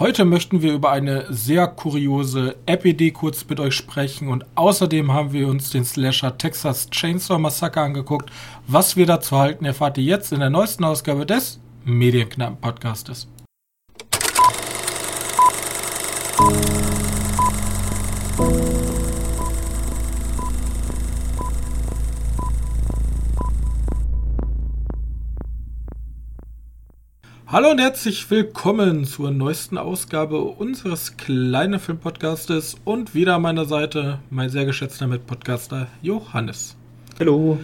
Heute möchten wir über eine sehr kuriose App-Idee kurz mit euch sprechen und außerdem haben wir uns den Slasher Texas Chainsaw Massacre angeguckt. Was wir dazu halten, erfahrt ihr jetzt in der neuesten Ausgabe des Medienknappen Podcastes. Hallo und herzlich willkommen zur neuesten Ausgabe unseres kleinen Filmpodcastes und wieder an meiner Seite mein sehr geschätzter Mitpodcaster Johannes. Hallo.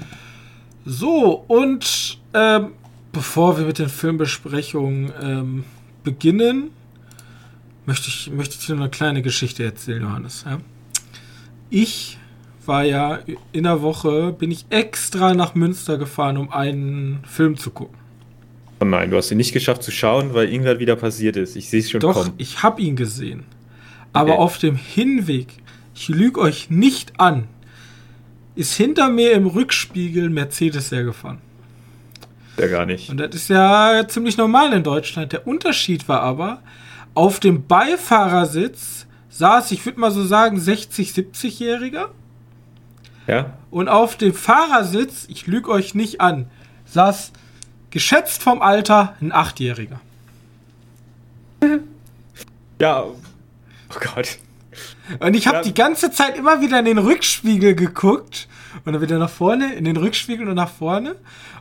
So, und ähm, bevor wir mit den Filmbesprechungen ähm, beginnen, möchte ich, möchte ich dir eine kleine Geschichte erzählen, Johannes. Ja? Ich war ja in der Woche, bin ich extra nach Münster gefahren, um einen Film zu gucken. Oh nein, du hast ihn nicht geschafft zu schauen, weil irgendwas wieder passiert ist. Ich sehe es schon Doch, kommen. ich habe ihn gesehen. Aber okay. auf dem Hinweg, ich lüge euch nicht an, ist hinter mir im Rückspiegel Mercedes hergefahren. Ja, gar nicht. Und das ist ja ziemlich normal in Deutschland. Der Unterschied war aber, auf dem Beifahrersitz saß, ich würde mal so sagen, 60-, 70-Jähriger. Ja. Und auf dem Fahrersitz, ich lüge euch nicht an, saß Geschätzt vom Alter ein Achtjähriger. Ja. Oh Gott. Und ich habe ja. die ganze Zeit immer wieder in den Rückspiegel geguckt und dann wieder nach vorne, in den Rückspiegel und nach vorne.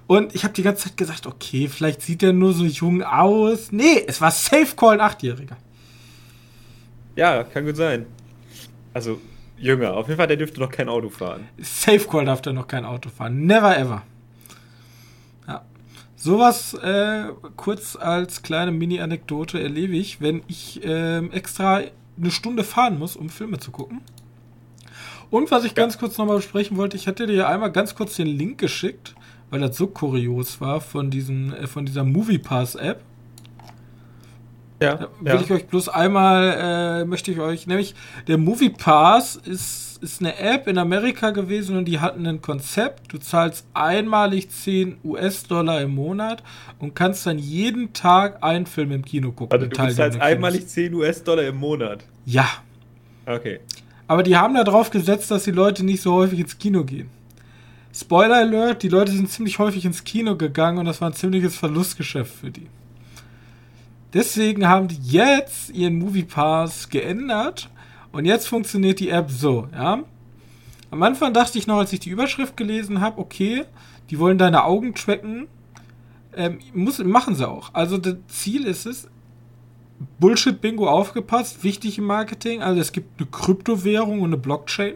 Und ich habe die ganze Zeit gesagt, okay, vielleicht sieht er nur so jung aus. Nee, es war Safe Call ein Achtjähriger. Ja, kann gut sein. Also, jünger. Auf jeden Fall, der dürfte noch kein Auto fahren. Safe Call darf der noch kein Auto fahren. Never ever. Sowas äh, kurz als kleine Mini-Anekdote erlebe ich, wenn ich äh, extra eine Stunde fahren muss, um Filme zu gucken. Und was ich ja. ganz kurz nochmal besprechen wollte, ich hatte dir ja einmal ganz kurz den Link geschickt, weil das so kurios war von diesem, äh, von dieser Movie Pass App. Ja. Da will ja. ich euch bloß einmal, äh, möchte ich euch, nämlich der Movie Pass ist ist eine App in Amerika gewesen und die hatten ein Konzept. Du zahlst einmalig 10 US-Dollar im Monat und kannst dann jeden Tag einen Film im Kino gucken. Also du zahlst einmalig 10 US-Dollar im Monat? Ja. Okay. Aber die haben da drauf gesetzt, dass die Leute nicht so häufig ins Kino gehen. Spoiler Alert, die Leute sind ziemlich häufig ins Kino gegangen und das war ein ziemliches Verlustgeschäft für die. Deswegen haben die jetzt ihren Movie Pass geändert und jetzt funktioniert die App so, ja. Am Anfang dachte ich noch, als ich die Überschrift gelesen habe, okay, die wollen deine Augen tracken. Ähm, muss, machen sie auch. Also das Ziel ist es, Bullshit-Bingo aufgepasst, wichtig im Marketing. Also es gibt eine Kryptowährung und eine Blockchain.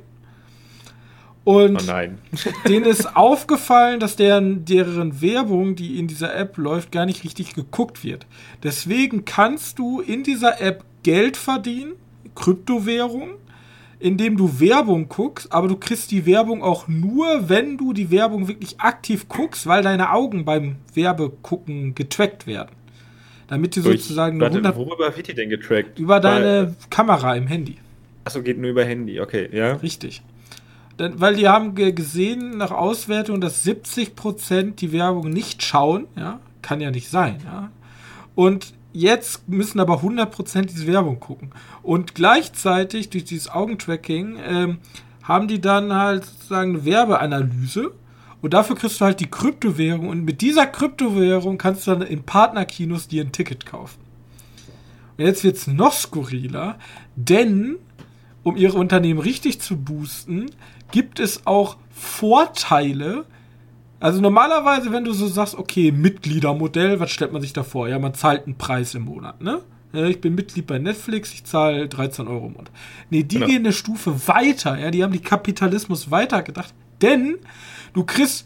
Und oh denen ist aufgefallen, dass deren, deren Werbung, die in dieser App läuft, gar nicht richtig geguckt wird. Deswegen kannst du in dieser App Geld verdienen Kryptowährung, indem du Werbung guckst, aber du kriegst die Werbung auch nur, wenn du die Werbung wirklich aktiv guckst, weil deine Augen beim Werbegucken getrackt werden. Damit du sozusagen warte, 100 Worüber wird die denn getrackt? Über deine weil, Kamera im Handy. Achso, geht nur über Handy, okay, ja. Richtig. Denn, weil die haben gesehen nach Auswertung, dass 70% die Werbung nicht schauen, ja, kann ja nicht sein, ja. Und Jetzt müssen aber 100% diese Werbung gucken. Und gleichzeitig durch dieses Augentracking ähm, haben die dann halt sozusagen eine Werbeanalyse. Und dafür kriegst du halt die Kryptowährung. Und mit dieser Kryptowährung kannst du dann in Partnerkinos dir ein Ticket kaufen. Und jetzt wird es noch skurriler, denn um ihre Unternehmen richtig zu boosten, gibt es auch Vorteile, also normalerweise, wenn du so sagst, okay, Mitgliedermodell, was stellt man sich da vor? Ja, man zahlt einen Preis im Monat, ne? Ich bin Mitglied bei Netflix, ich zahle 13 Euro im Monat. Nee, die genau. gehen eine Stufe weiter, ja, die haben die Kapitalismus weitergedacht, denn du kriegst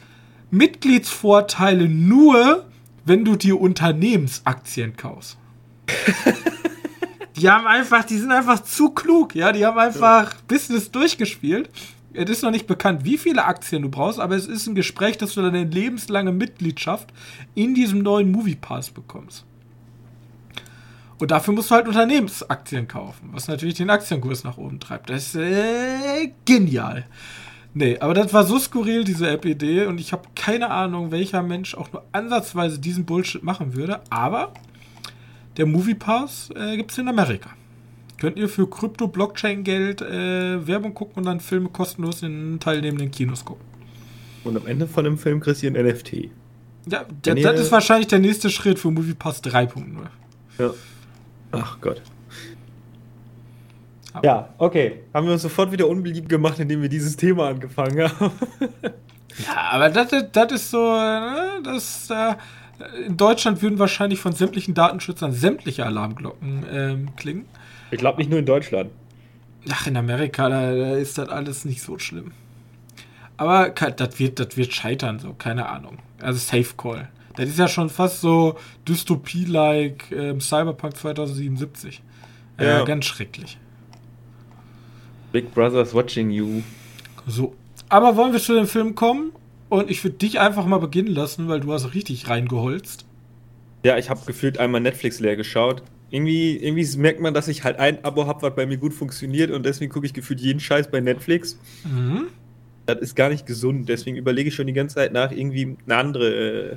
Mitgliedsvorteile nur, wenn du dir Unternehmensaktien kaufst. die haben einfach, die sind einfach zu klug, ja, die haben einfach ja. Business durchgespielt es ist noch nicht bekannt, wie viele Aktien du brauchst, aber es ist ein Gespräch, dass du deine lebenslange Mitgliedschaft in diesem neuen Movie Pass bekommst. Und dafür musst du halt Unternehmensaktien kaufen, was natürlich den Aktienkurs nach oben treibt. Das ist äh, genial. Nee, aber das war so skurril, diese App-Idee, und ich habe keine Ahnung, welcher Mensch auch nur ansatzweise diesen Bullshit machen würde, aber der Movie Pass äh, gibt es in Amerika. Könnt ihr für Krypto-Blockchain-Geld äh, Werbung gucken und dann Filme kostenlos in teilnehmenden Kinos gucken. Und am Ende von dem Film kriegst du ein NFT. Ja, das, das ist wahrscheinlich der nächste Schritt für Movie Pass 3.0. Ja. Ach Gott. Ja, okay. Haben wir uns sofort wieder unbeliebt gemacht, indem wir dieses Thema angefangen haben. ja, aber das, das ist so, ne, das, äh, in Deutschland würden wahrscheinlich von sämtlichen Datenschützern sämtliche Alarmglocken ähm, klingen. Ich glaube nicht nur in Deutschland. Ach, in Amerika, da, da, ist das alles nicht so schlimm. Aber das wird, das wird scheitern, so, keine Ahnung. Also Safe Call. Das ist ja schon fast so Dystopie-like ähm, Cyberpunk 2077. Äh, ja. Ganz schrecklich. Big Brother's watching you. So. Aber wollen wir zu dem Film kommen? Und ich würde dich einfach mal beginnen lassen, weil du hast richtig reingeholzt. Ja, ich habe gefühlt einmal Netflix leer geschaut. Irgendwie, irgendwie merkt man, dass ich halt ein Abo habe, was bei mir gut funktioniert und deswegen gucke ich gefühlt jeden Scheiß bei Netflix. Mhm. Das ist gar nicht gesund, deswegen überlege ich schon die ganze Zeit nach, irgendwie eine andere äh,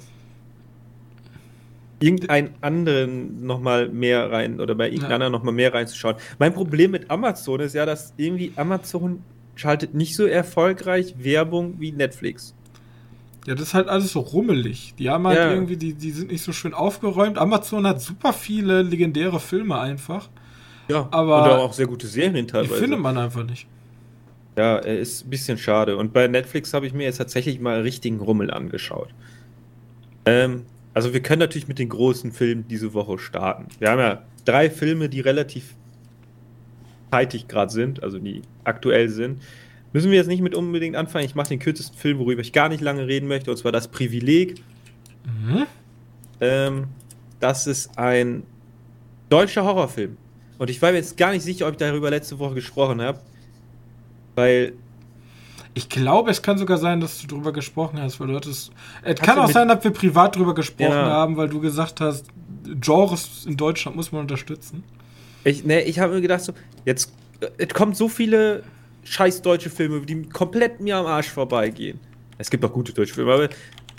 irgendeinen anderen nochmal mehr rein oder bei irgendeinem ja. anderen nochmal mehr reinzuschauen. Mein Problem mit Amazon ist ja, dass irgendwie Amazon schaltet nicht so erfolgreich Werbung wie Netflix. Ja, das ist halt alles so rummelig. Die haben halt ja. irgendwie, die, die sind nicht so schön aufgeräumt. Amazon hat super viele legendäre Filme einfach. Ja, aber und auch sehr gute Serien teilweise. Die findet man einfach nicht. Ja, ist ein bisschen schade. Und bei Netflix habe ich mir jetzt tatsächlich mal richtigen Rummel angeschaut. Ähm, also wir können natürlich mit den großen Filmen diese Woche starten. Wir haben ja drei Filme, die relativ zeitig gerade sind, also die aktuell sind. Müssen wir jetzt nicht mit unbedingt anfangen. Ich mache den kürzesten Film, worüber ich gar nicht lange reden möchte, und zwar das Privileg. Mhm. Ähm, das ist ein deutscher Horrorfilm. Und ich war mir jetzt gar nicht sicher, ob ich darüber letzte Woche gesprochen habe. Weil ich glaube, es kann sogar sein, dass du darüber gesprochen hast, weil du hattest. Es kann auch sein, dass wir privat darüber gesprochen ja. haben, weil du gesagt hast, Genres in Deutschland muss man unterstützen. Ich, ne, ich habe mir gedacht, so, jetzt es kommt so viele scheiß deutsche Filme, die komplett mir am Arsch vorbeigehen. Es gibt auch gute deutsche Filme, aber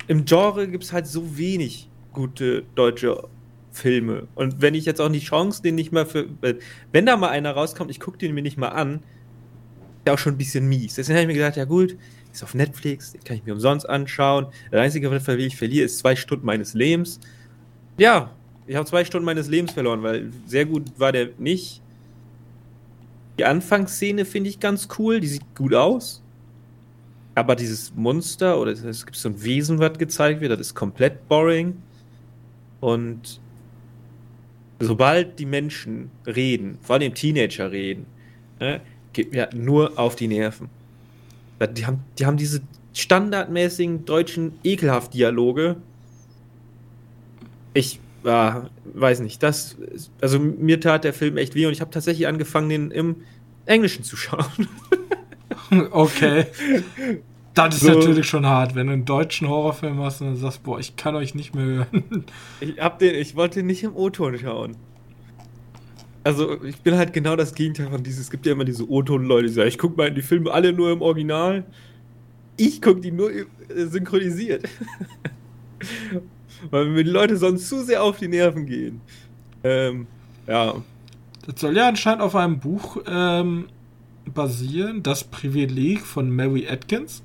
im Genre gibt es halt so wenig gute deutsche Filme. Und wenn ich jetzt auch die Chance, den nicht mal für. Wenn da mal einer rauskommt, ich gucke den mir nicht mal an, ja auch schon ein bisschen mies. Deswegen habe ich mir gedacht, ja gut, ist auf Netflix, den kann ich mir umsonst anschauen. Der einzige, was ich verliere, ist zwei Stunden meines Lebens. Ja, ich habe zwei Stunden meines Lebens verloren, weil sehr gut war der nicht. Die Anfangsszene finde ich ganz cool, die sieht gut aus. Aber dieses Monster oder es gibt so ein Wesen, was gezeigt wird, das ist komplett boring. Und sobald die Menschen reden, vor allem Teenager reden, ne, geht mir nur auf die Nerven. Die haben, die haben diese standardmäßigen deutschen Ekelhaft-Dialoge. Ich äh, weiß nicht, das, also mir tat der Film echt weh und ich habe tatsächlich angefangen, den im Englischen zu schauen. okay. Das ist so. natürlich schon hart, wenn du einen deutschen Horrorfilm hast und dann sagst, boah, ich kann euch nicht mehr hören. Ich, hab den, ich wollte nicht im O-Ton schauen. Also, ich bin halt genau das Gegenteil von dieses. Es gibt ja immer diese O-Ton-Leute, die sagen, ich gucke mal die Filme alle nur im Original. Ich gucke die nur äh, synchronisiert. Weil mir die Leute sonst zu sehr auf die Nerven gehen. Ähm, ja. Das soll ja anscheinend auf einem Buch ähm, basieren, Das Privileg von Mary Atkins.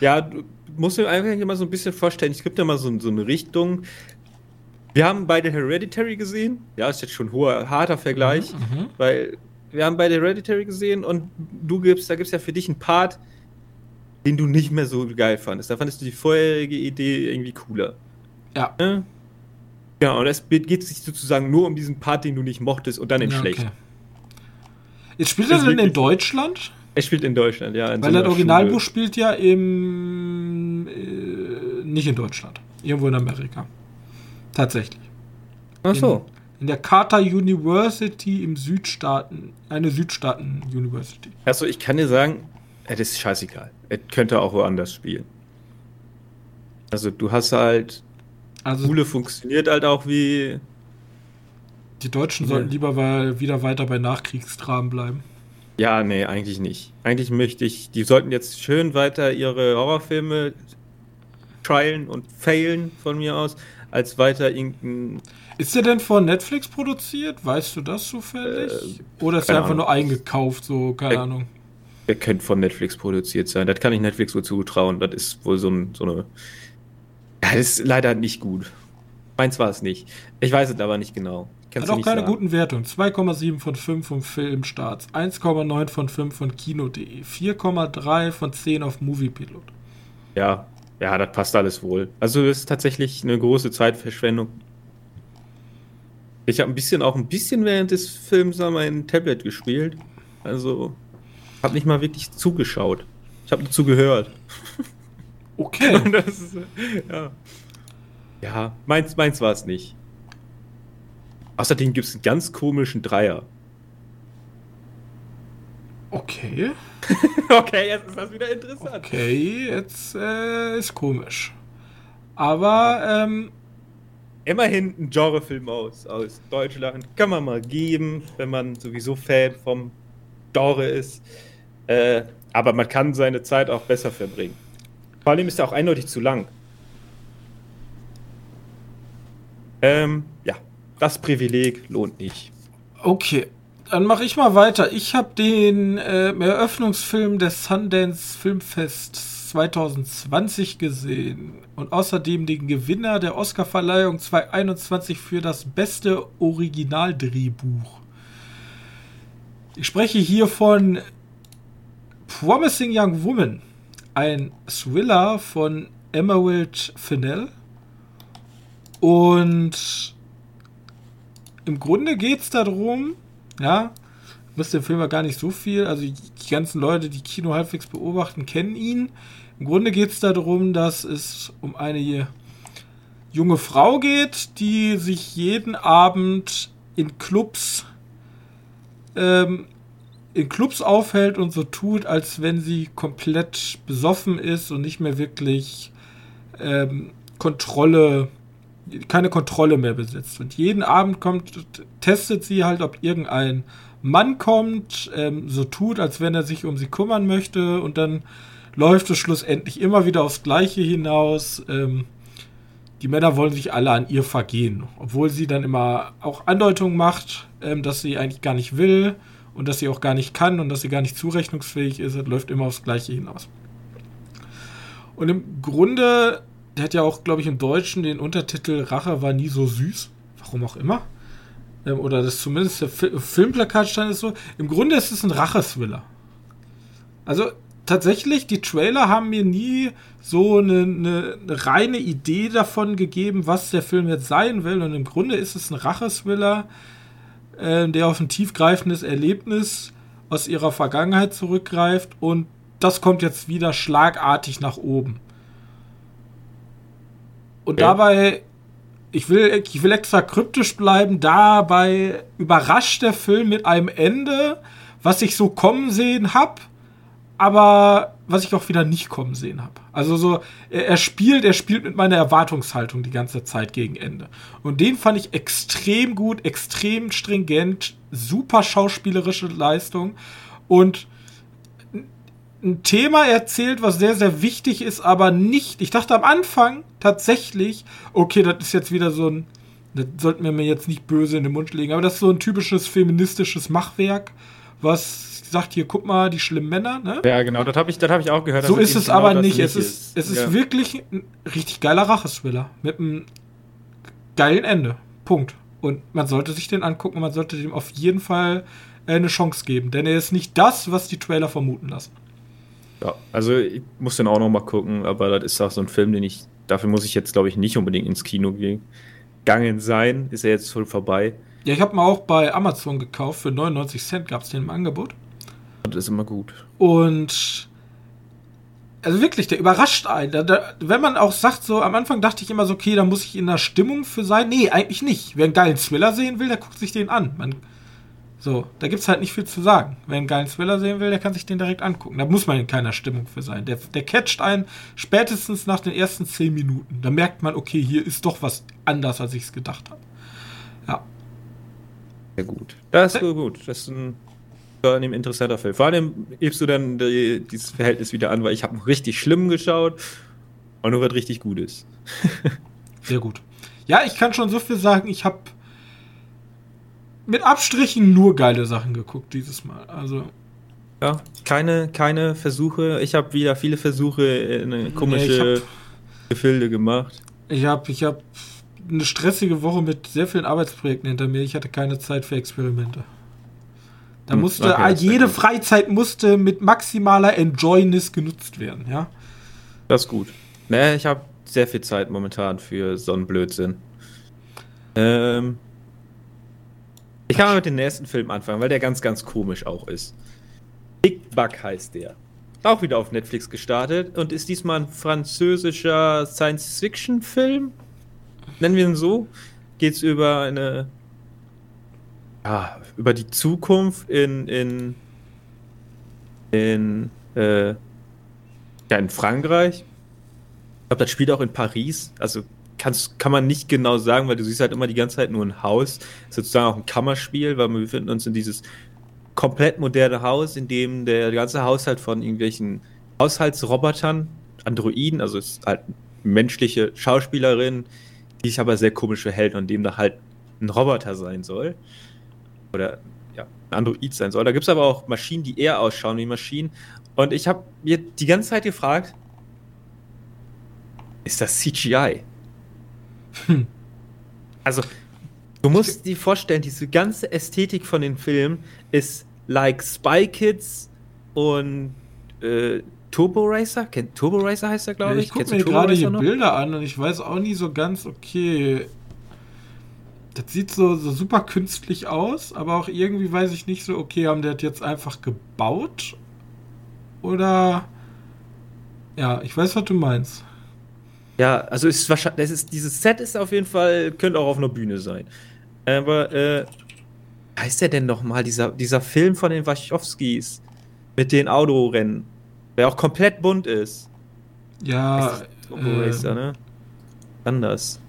Ja, du musst dir einfach immer so ein bisschen vorstellen, es gibt ja mal so, so eine Richtung, wir haben beide Hereditary gesehen. Ja, ist jetzt schon ein hoher, harter Vergleich, mhm, mhm, weil wir haben beide Hereditary gesehen und du gibst, da gibt es ja für dich einen Part, den du nicht mehr so geil fandest. Da fandest du die vorherige Idee irgendwie cooler. Ja. Ja, ja und es geht sich sozusagen nur um diesen Part, den du nicht mochtest und dann in ja, schlecht. Okay. Jetzt spielt er denn in Deutschland? Er spielt in Deutschland, ja. In Weil so das Originalbuch Schule. spielt ja im. Äh, nicht in Deutschland. Irgendwo in Amerika. Tatsächlich. Ach so. In, in der Carter University im Südstaaten, eine Südstaaten-University. Achso, ich kann dir sagen, das ist scheißegal. Er könnte auch woanders spielen. Also du hast halt. Also, Schule funktioniert halt auch wie. Die Deutschen ja. sollten lieber wieder weiter bei Nachkriegsdramen bleiben. Ja, nee, eigentlich nicht. Eigentlich möchte ich, die sollten jetzt schön weiter ihre Horrorfilme trialen und failen von mir aus als weiter irgendein. Ist der denn von Netflix produziert? Weißt du das zufällig? Äh, Oder ist er einfach Ahnung. nur eingekauft, so, keine er, Ahnung. Er könnte von Netflix produziert sein. Das kann ich Netflix wohl zutrauen. Das ist wohl so, ein, so eine. Ja, das ist leider nicht gut. Meins war es nicht. Ich weiß es aber nicht genau. Kannst Hat auch keine sagen. guten Wertungen. 2,7 von 5 vom Filmstarts, 1,9 von 5 von Kino.de, 4,3 von 10 auf Moviepilot. Ja, ja, das passt alles wohl. Also es ist tatsächlich eine große Zeitverschwendung. Ich habe ein bisschen auch ein bisschen während des Films an mein Tablet gespielt. Also habe nicht mal wirklich zugeschaut. Ich habe nur zugehört. Okay. ist, ja. ja, meins, meins war es nicht. Außerdem gibt es einen ganz komischen Dreier. Okay. okay, jetzt ist das wieder interessant. Okay, jetzt äh, ist komisch. Aber ähm, immerhin ein Genrefilm aus, aus Deutschland. Kann man mal geben, wenn man sowieso Fan vom Genre ist. Äh, aber man kann seine Zeit auch besser verbringen. Vor allem ist er auch eindeutig zu lang. Ähm, ja, das Privileg lohnt nicht. Okay, dann mache ich mal weiter. Ich habe den äh, Eröffnungsfilm des Sundance Filmfests 2020 gesehen und außerdem den Gewinner der Oscarverleihung 2021 für das beste Originaldrehbuch. Ich spreche hier von Promising Young Woman, ein Thriller von Emerald Fennell. Und im Grunde geht es darum, ja, wisst den Film ja gar nicht so viel, also die ganzen Leute, die Kino halbwegs beobachten, kennen ihn. Im Grunde geht es darum, dass es um eine junge Frau geht, die sich jeden Abend in Clubs ähm, in Clubs aufhält und so tut, als wenn sie komplett besoffen ist und nicht mehr wirklich ähm, Kontrolle, keine Kontrolle mehr besitzt. Und jeden Abend kommt, testet sie halt, ob irgendein Mann kommt, ähm, so tut, als wenn er sich um sie kümmern möchte und dann läuft es schlussendlich immer wieder aufs Gleiche hinaus. Ähm, die Männer wollen sich alle an ihr vergehen, obwohl sie dann immer auch Andeutungen macht, ähm, dass sie eigentlich gar nicht will und dass sie auch gar nicht kann und dass sie gar nicht zurechnungsfähig ist. Das läuft immer aufs Gleiche hinaus. Und im Grunde, der hat ja auch, glaube ich, im Deutschen den Untertitel Rache war nie so süß. Warum auch immer. Ähm, oder das zumindest der Filmplakat stand ist so. Im Grunde ist es ein Racheswiller. Also tatsächlich, die Trailer haben mir nie so eine, eine, reine Idee davon gegeben, was der Film jetzt sein will. Und im Grunde ist es ein Racheswiller, äh, der auf ein tiefgreifendes Erlebnis aus ihrer Vergangenheit zurückgreift und das kommt jetzt wieder schlagartig nach oben. Und ja. dabei, ich will, ich will extra kryptisch bleiben, dabei überrascht der Film mit einem Ende, was ich so kommen sehen hab, aber was ich auch wieder nicht kommen sehen habe. Also so, er, spielt, er spielt mit meiner Erwartungshaltung die ganze Zeit gegen Ende. Und den fand ich extrem gut, extrem stringent, super schauspielerische Leistung und ein Thema erzählt, was sehr, sehr wichtig ist, aber nicht. Ich dachte am Anfang tatsächlich, okay, das ist jetzt wieder so ein, das sollten wir mir jetzt nicht böse in den Mund legen, aber das ist so ein typisches feministisches Machwerk, was sagt, hier, guck mal, die schlimmen Männer. Ne? Ja, genau, das habe ich, hab ich auch gehört. So ist es genau aber nicht. Es ist, es ist ja. wirklich ein richtig geiler Racheswiller mit einem geilen Ende. Punkt. Und man sollte sich den angucken, man sollte dem auf jeden Fall äh, eine Chance geben, denn er ist nicht das, was die Trailer vermuten lassen. Ja, also ich muss den auch noch mal gucken, aber das ist auch so ein Film, den ich, dafür muss ich jetzt, glaube ich, nicht unbedingt ins Kino gehen. Gangen sein, ist er jetzt voll vorbei. Ja, ich habe mal auch bei Amazon gekauft, für 99 Cent gab es den im Angebot. Das ist immer gut. Und also wirklich, der überrascht einen. Da, da, wenn man auch sagt, so am Anfang dachte ich immer so, okay, da muss ich in der Stimmung für sein. Nee, eigentlich nicht. Wer einen geilen Thriller sehen will, der guckt sich den an. Man, so, da gibt es halt nicht viel zu sagen. Wer einen geilen Thriller sehen will, der kann sich den direkt angucken. Da muss man in keiner Stimmung für sein. Der, der catcht einen spätestens nach den ersten zehn Minuten. Da merkt man, okay, hier ist doch was anders, als ich es gedacht habe. Ja. Sehr gut. Das ist gut. Das ist ein an dem interessanter Film. Vor allem hebst du dann die, dieses Verhältnis wieder an, weil ich habe richtig schlimm geschaut und nur was richtig Gutes. Sehr gut. Ja, ich kann schon so viel sagen, ich habe mit Abstrichen nur geile Sachen geguckt dieses Mal. Also. Ja, keine, keine Versuche. Ich habe wieder viele Versuche in komische nee, hab, Gefilde gemacht. Ich habe ich hab eine stressige Woche mit sehr vielen Arbeitsprojekten hinter mir. Ich hatte keine Zeit für Experimente. Da hm, musste okay, jede Freizeit musste mit maximaler Enjoyness genutzt werden, ja. Das ist gut. Nee, ich habe sehr viel Zeit momentan für so einen Blödsinn. Ähm, ich kann mal mit dem nächsten Film anfangen, weil der ganz, ganz komisch auch ist. Big Bug heißt der. Auch wieder auf Netflix gestartet und ist diesmal ein französischer Science-Fiction-Film. Nennen wir ihn so. Geht es über eine. Ja, über die Zukunft in. in. in. Äh, ja, in Frankreich. Ich glaube, das spielt auch in Paris. Also kannst, kann man nicht genau sagen, weil du siehst halt immer die ganze Zeit nur ein Haus. Das ist sozusagen auch ein Kammerspiel, weil wir befinden uns in dieses komplett moderne Haus, in dem der ganze Haushalt von irgendwelchen Haushaltsrobotern, Androiden, also es ist halt menschliche Schauspielerin, die sich aber sehr komisch verhält und dem da halt ein Roboter sein soll. Oder ja, ein Android sein soll. Da gibt es aber auch Maschinen, die eher ausschauen wie Maschinen. Und ich habe mir die ganze Zeit gefragt, ist das CGI? Hm. Also, du musst dir vorstellen, diese ganze Ästhetik von den Filmen ist like Spy Kids und äh, Turbo Racer. Kennt Turbo Racer heißt er, glaube ich. Ich gucke mir gerade hier noch? Bilder an und ich weiß auch nie so ganz, okay. Das sieht so, so super künstlich aus, aber auch irgendwie weiß ich nicht so, okay, haben die das jetzt einfach gebaut? Oder. Ja, ich weiß, was du meinst. Ja, also ist wahrscheinlich, das ist, dieses Set ist auf jeden Fall, könnte auch auf einer Bühne sein. Aber, äh, heißt der denn nochmal, dieser, dieser Film von den Wachowskis mit den Autorennen, der auch komplett bunt ist? Ja, äh, Racer, ne? Anders.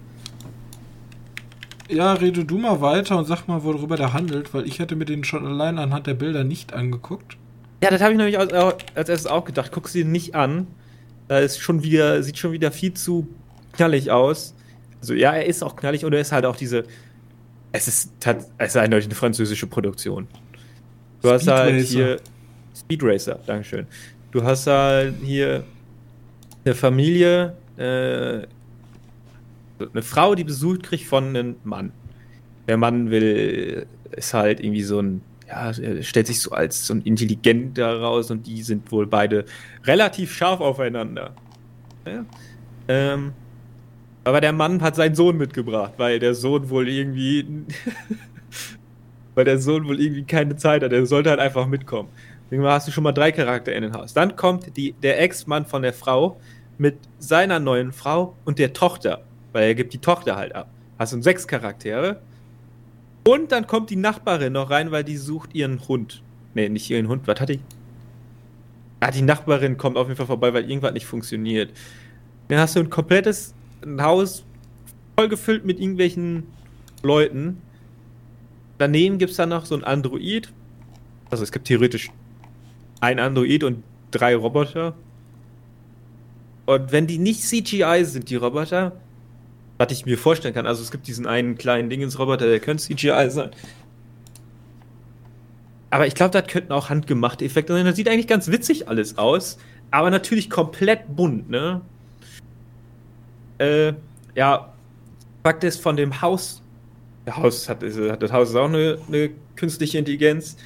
Ja, rede du mal weiter und sag mal, worüber der handelt, weil ich hätte mir den schon allein anhand der Bilder nicht angeguckt. Ja, das habe ich nämlich als, als erstes auch gedacht. Guck sie nicht an. Da ist schon wieder, sieht schon wieder viel zu knallig aus. Also ja, er ist auch knallig und er ist halt auch diese. Es ist, es ist eindeutig eine französische Produktion. Du Speed hast halt Racer. hier. Speed Racer, Dankeschön. Du hast halt hier eine Familie, äh, eine Frau, die besucht kriegt von einem Mann. Der Mann will, ist halt irgendwie so ein ja, stellt sich so als so ein Intelligent daraus und die sind wohl beide relativ scharf aufeinander. Ja. Ähm, aber der Mann hat seinen Sohn mitgebracht, weil der Sohn wohl irgendwie. weil der Sohn wohl irgendwie keine Zeit hat. Der sollte halt einfach mitkommen. Deswegen hast du schon mal drei Charaktere in den Haus. Dann kommt die, der Ex-Mann von der Frau mit seiner neuen Frau und der Tochter, weil er gibt die Tochter halt ab. Hast du sechs Charaktere. Und dann kommt die Nachbarin noch rein, weil die sucht ihren Hund. Nee, nicht ihren Hund, was hat die? Ah, die Nachbarin kommt auf jeden Fall vorbei, weil irgendwas nicht funktioniert. Dann hast du ein komplettes Haus vollgefüllt mit irgendwelchen Leuten. Daneben gibt es dann noch so ein Android. Also es gibt theoretisch ein Android und drei Roboter. Und wenn die nicht CGI sind, die Roboter, was ich mir vorstellen kann. Also es gibt diesen einen kleinen Dingens-Roboter, der könnte CGI sein. Aber ich glaube, das könnten auch handgemachte Effekte sein. Das sieht eigentlich ganz witzig alles aus. Aber natürlich komplett bunt, ne? Äh, ja, Fakt ist, von dem Haus, der Haus hat, das Haus ist auch eine, eine künstliche Intelligenz,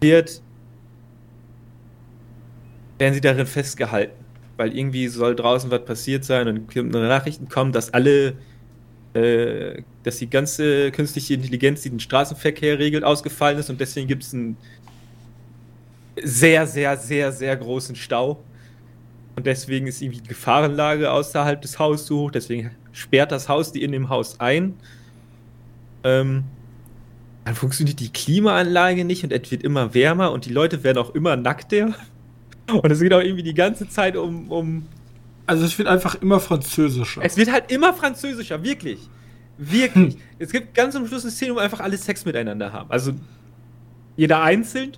wird, werden sie darin festgehalten. Weil irgendwie soll draußen was passiert sein und Nachrichten kommen, dass alle äh, dass die ganze künstliche Intelligenz, die den Straßenverkehr regelt, ausgefallen ist und deswegen gibt es einen sehr, sehr, sehr, sehr großen Stau. Und deswegen ist irgendwie die Gefahrenlage außerhalb des Hauses so hoch, deswegen sperrt das Haus die in dem Haus ein. Ähm, dann funktioniert die Klimaanlage nicht und es wird immer wärmer und die Leute werden auch immer nackter. Und es geht auch irgendwie die ganze Zeit um, um also es wird einfach immer französischer. Es wird halt immer französischer, wirklich. Wirklich. Hm. Es gibt ganz am Schluss eine Szene, wo einfach alle Sex miteinander haben. Also jeder einzeln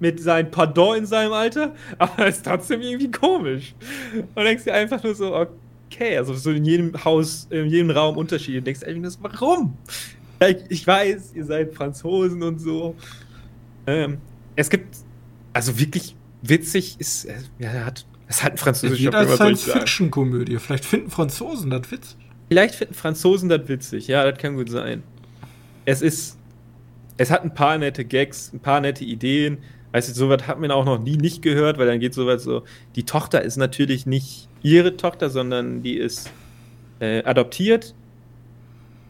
mit seinem Pardon in seinem Alter, aber es ist trotzdem irgendwie komisch. Und denkst dir einfach nur so, okay. Also so in jedem Haus, in jedem Raum Unterschiede. Du denkst eigentlich, warum? Ich weiß, ihr seid Franzosen und so. Ähm, es gibt, also wirklich witzig ist, ja, er hat, es hat ein französischer Film. Science-Fiction-Komödie. Vielleicht finden Franzosen das witzig. Vielleicht finden Franzosen das witzig. Ja, das kann gut sein. Es ist, es hat ein paar nette Gags, ein paar nette Ideen. Weißt du, sowas hat man auch noch nie nicht gehört, weil dann geht sowas so. Die Tochter ist natürlich nicht ihre Tochter, sondern die ist äh, adoptiert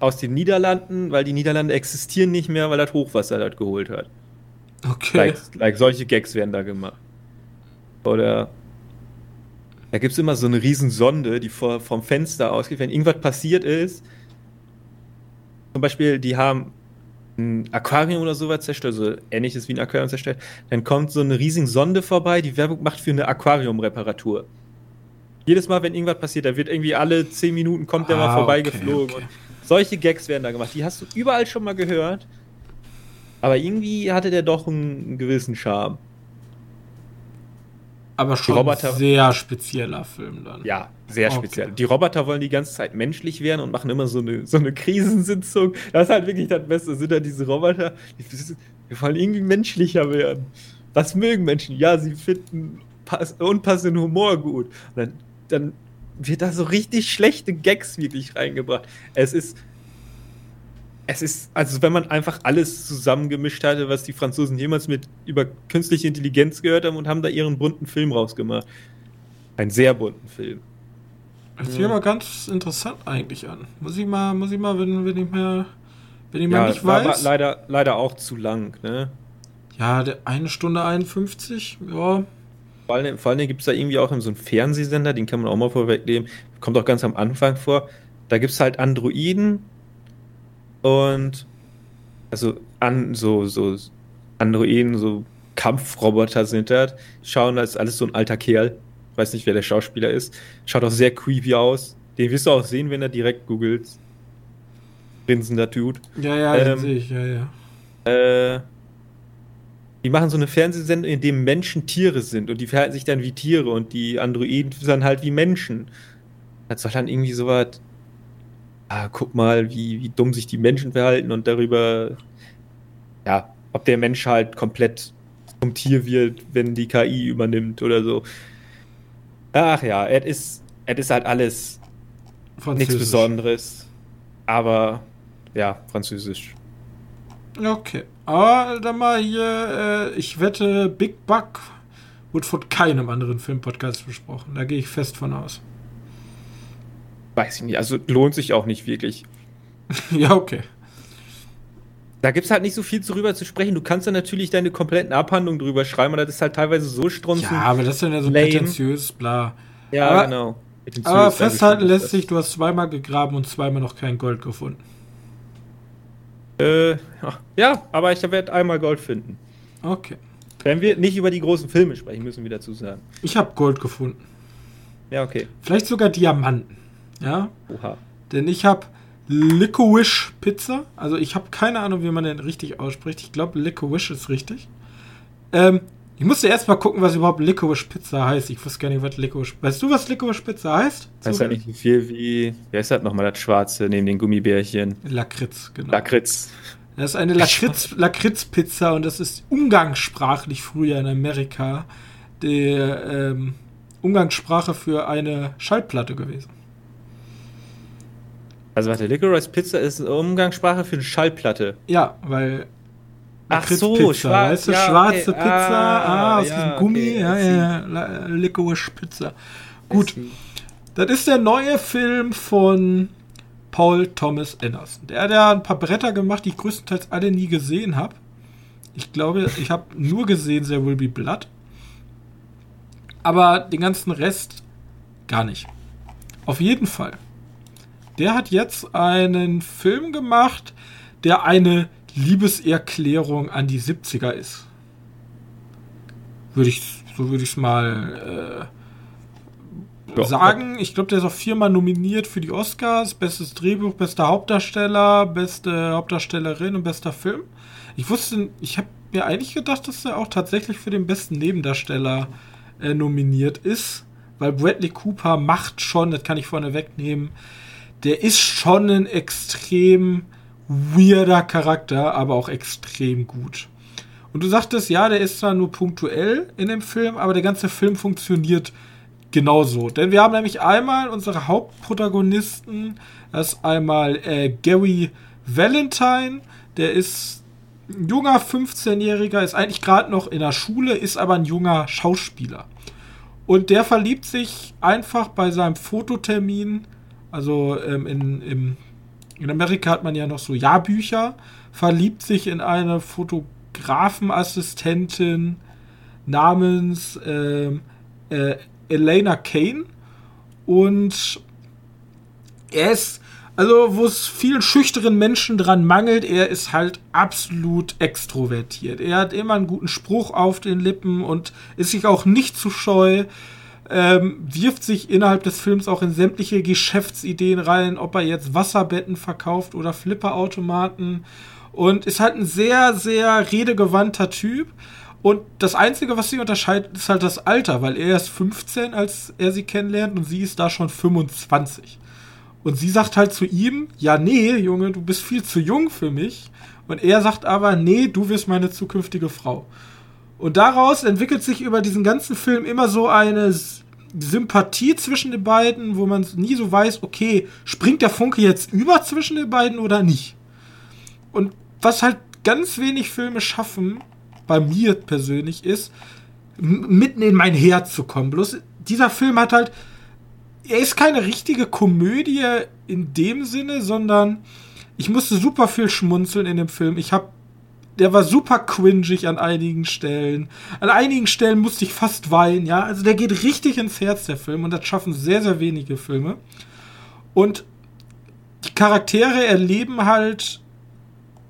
aus den Niederlanden, weil die Niederlande existieren nicht mehr, weil das Hochwasser das geholt hat. Okay. Like, like solche Gags werden da gemacht. Oder da gibt es immer so eine riesen Sonde, die vor, vom Fenster ausgeht, wenn irgendwas passiert ist. Zum Beispiel, die haben ein Aquarium oder sowas zerstört, so ähnliches wie ein Aquarium zerstört, dann kommt so eine riesige Sonde vorbei, die Werbung macht für eine Aquariumreparatur. Jedes Mal, wenn irgendwas passiert, da wird irgendwie alle 10 Minuten kommt der ah, mal vorbeigeflogen. Okay, okay. solche Gags werden da gemacht. Die hast du überall schon mal gehört. Aber irgendwie hatte der doch einen, einen gewissen Charme. Aber schon Roboter, sehr spezieller Film dann. Ja, sehr okay. speziell. Die Roboter wollen die ganze Zeit menschlich werden und machen immer so eine, so eine Krisensitzung. Das ist halt wirklich das Beste. Sind da diese Roboter, die, wir wollen irgendwie menschlicher werden. Was mögen Menschen? Ja, sie finden unpassenden Humor gut. Und dann, dann wird da so richtig schlechte Gags wirklich reingebracht. Es ist es ist, also wenn man einfach alles zusammengemischt hatte, was die Franzosen jemals mit über künstliche Intelligenz gehört haben und haben da ihren bunten Film rausgemacht. Einen sehr bunten Film. Das sieht ja. aber ganz interessant eigentlich an. Muss ich mal, muss ich mal, wenn, wenn ich mir, wenn ich ja, mal nicht weiß. War leider, leider auch zu lang, ne? Ja, eine Stunde 51, ja. Vor allem, vor allem gibt es da irgendwie auch so einen Fernsehsender, den kann man auch mal vorwegnehmen. Kommt auch ganz am Anfang vor. Da gibt es halt Androiden, und also an so, so Androiden, so Kampfroboter sind das. Schauen, als alles so ein alter Kerl. Weiß nicht, wer der Schauspieler ist. Schaut auch sehr creepy aus. Den wirst du auch sehen, wenn er direkt googelt. Grinsender Dude. Ja, ja, ähm, sehe ich, ja, ja. Äh, die machen so eine Fernsehsendung, in dem Menschen Tiere sind und die verhalten sich dann wie Tiere und die Androiden sind dann halt wie Menschen. Das soll dann irgendwie so was ah, guck mal, wie, wie dumm sich die Menschen verhalten und darüber, ja, ob der Mensch halt komplett zum Tier wird, wenn die KI übernimmt oder so. Ach ja, es ist, es ist halt alles nichts Besonderes. Aber ja, Französisch. Okay. Aber dann mal hier, äh, ich wette, Big Buck wird von keinem anderen Filmpodcast besprochen. Da gehe ich fest von aus. Weiß ich nicht, also lohnt sich auch nicht wirklich. ja, okay. Da gibt es halt nicht so viel drüber zu sprechen. Du kannst dann natürlich deine kompletten Abhandlungen drüber schreiben, aber das ist halt teilweise so strunzen. Ja, aber das ist dann ja so lame. prätentiös, bla. Ja, aber, genau. aber festhalten lässt sich, du hast zweimal gegraben und zweimal noch kein Gold gefunden. Äh, ja, aber ich werde einmal Gold finden. Okay. Wenn wir nicht über die großen Filme sprechen, müssen wir dazu sagen. Ich habe Gold gefunden. Ja, okay. Vielleicht sogar Diamanten. Ja. Oha. Denn ich habe Licorice Pizza. Also ich habe keine Ahnung, wie man den richtig ausspricht. Ich glaube, Licorice ist richtig. Ähm, ich musste erst mal gucken, was überhaupt Licorice Pizza heißt. Ich wusste gar nicht, was Licorice. Weißt du, was Licorice Pizza heißt? Heißt ja nicht viel wie. Wer ist das nochmal, das Schwarze neben den Gummibärchen? Lakritz, genau. Lakritz. Das ist eine Lakritz, Lakritz-Pizza und das ist umgangssprachlich früher in Amerika die ähm, Umgangssprache für eine Schallplatte gewesen. Also warte, Licorice Pizza ist eine Umgangssprache für eine Schallplatte. Ja, weil Ach so, schwarz, weißt du, ja, schwarze okay. Pizza, ah, ah aus ja, dem Gummi, okay, ja, ja, Licorice Pizza. Gut, das ist der neue Film von Paul Thomas Anderson. Der hat ja ein paar Bretter gemacht, die ich größtenteils alle nie gesehen habe. Ich glaube, ich habe nur gesehen There Will Be Blood. Aber den ganzen Rest gar nicht. Auf jeden Fall der hat jetzt einen Film gemacht, der eine Liebeserklärung an die 70er ist. Würde ich, so würde ich es mal äh, sagen. Ich glaube, der ist auch viermal nominiert für die Oscars. Bestes Drehbuch, bester Hauptdarsteller, beste Hauptdarstellerin und bester Film. Ich wusste, ich habe mir eigentlich gedacht, dass er auch tatsächlich für den besten Nebendarsteller äh, nominiert ist weil Bradley Cooper macht schon, das kann ich vorne wegnehmen, der ist schon ein extrem weirder Charakter, aber auch extrem gut. Und du sagtest, ja, der ist zwar nur punktuell in dem Film, aber der ganze Film funktioniert genauso. Denn wir haben nämlich einmal unsere Hauptprotagonisten, das ist einmal äh, Gary Valentine, der ist ein junger 15-Jähriger, ist eigentlich gerade noch in der Schule, ist aber ein junger Schauspieler. Und der verliebt sich einfach bei seinem Fototermin, also ähm, in, im, in Amerika hat man ja noch so Jahrbücher, verliebt sich in eine Fotografenassistentin namens ähm, äh, Elena Kane und er ist also, wo es vielen schüchteren Menschen dran mangelt, er ist halt absolut extrovertiert. Er hat immer einen guten Spruch auf den Lippen und ist sich auch nicht zu scheu. Ähm, wirft sich innerhalb des Films auch in sämtliche Geschäftsideen rein, ob er jetzt Wasserbetten verkauft oder Flipperautomaten. Und ist halt ein sehr, sehr redegewandter Typ. Und das Einzige, was sie unterscheidet, ist halt das Alter, weil er ist 15, als er sie kennenlernt, und sie ist da schon 25. Und sie sagt halt zu ihm, ja, nee, Junge, du bist viel zu jung für mich. Und er sagt aber, nee, du wirst meine zukünftige Frau. Und daraus entwickelt sich über diesen ganzen Film immer so eine Sympathie zwischen den beiden, wo man nie so weiß, okay, springt der Funke jetzt über zwischen den beiden oder nicht. Und was halt ganz wenig Filme schaffen, bei mir persönlich, ist, mitten in mein Herz zu kommen. Bloß dieser Film hat halt er ist keine richtige Komödie in dem Sinne, sondern ich musste super viel schmunzeln in dem Film. Ich habe der war super cringig an einigen Stellen. An einigen Stellen musste ich fast weinen, ja. Also der geht richtig ins Herz, der Film. Und das schaffen sehr, sehr wenige Filme. Und die Charaktere erleben halt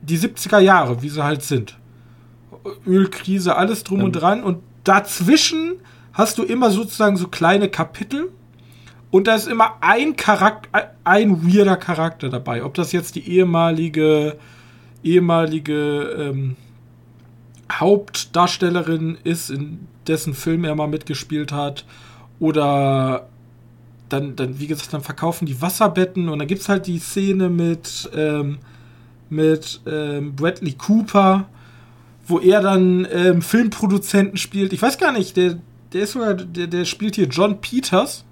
die 70er Jahre, wie sie halt sind. Ölkrise, alles drum ja. und dran. Und dazwischen hast du immer sozusagen so kleine Kapitel, und da ist immer ein Charakter, ein weirder Charakter dabei. Ob das jetzt die ehemalige, ehemalige ähm, Hauptdarstellerin ist, in dessen Film er mal mitgespielt hat, oder dann, dann, wie gesagt, dann verkaufen die Wasserbetten und dann gibt es halt die Szene mit, ähm, mit ähm, Bradley Cooper, wo er dann ähm, Filmproduzenten spielt. Ich weiß gar nicht, der, der ist sogar, der, der spielt hier John Peters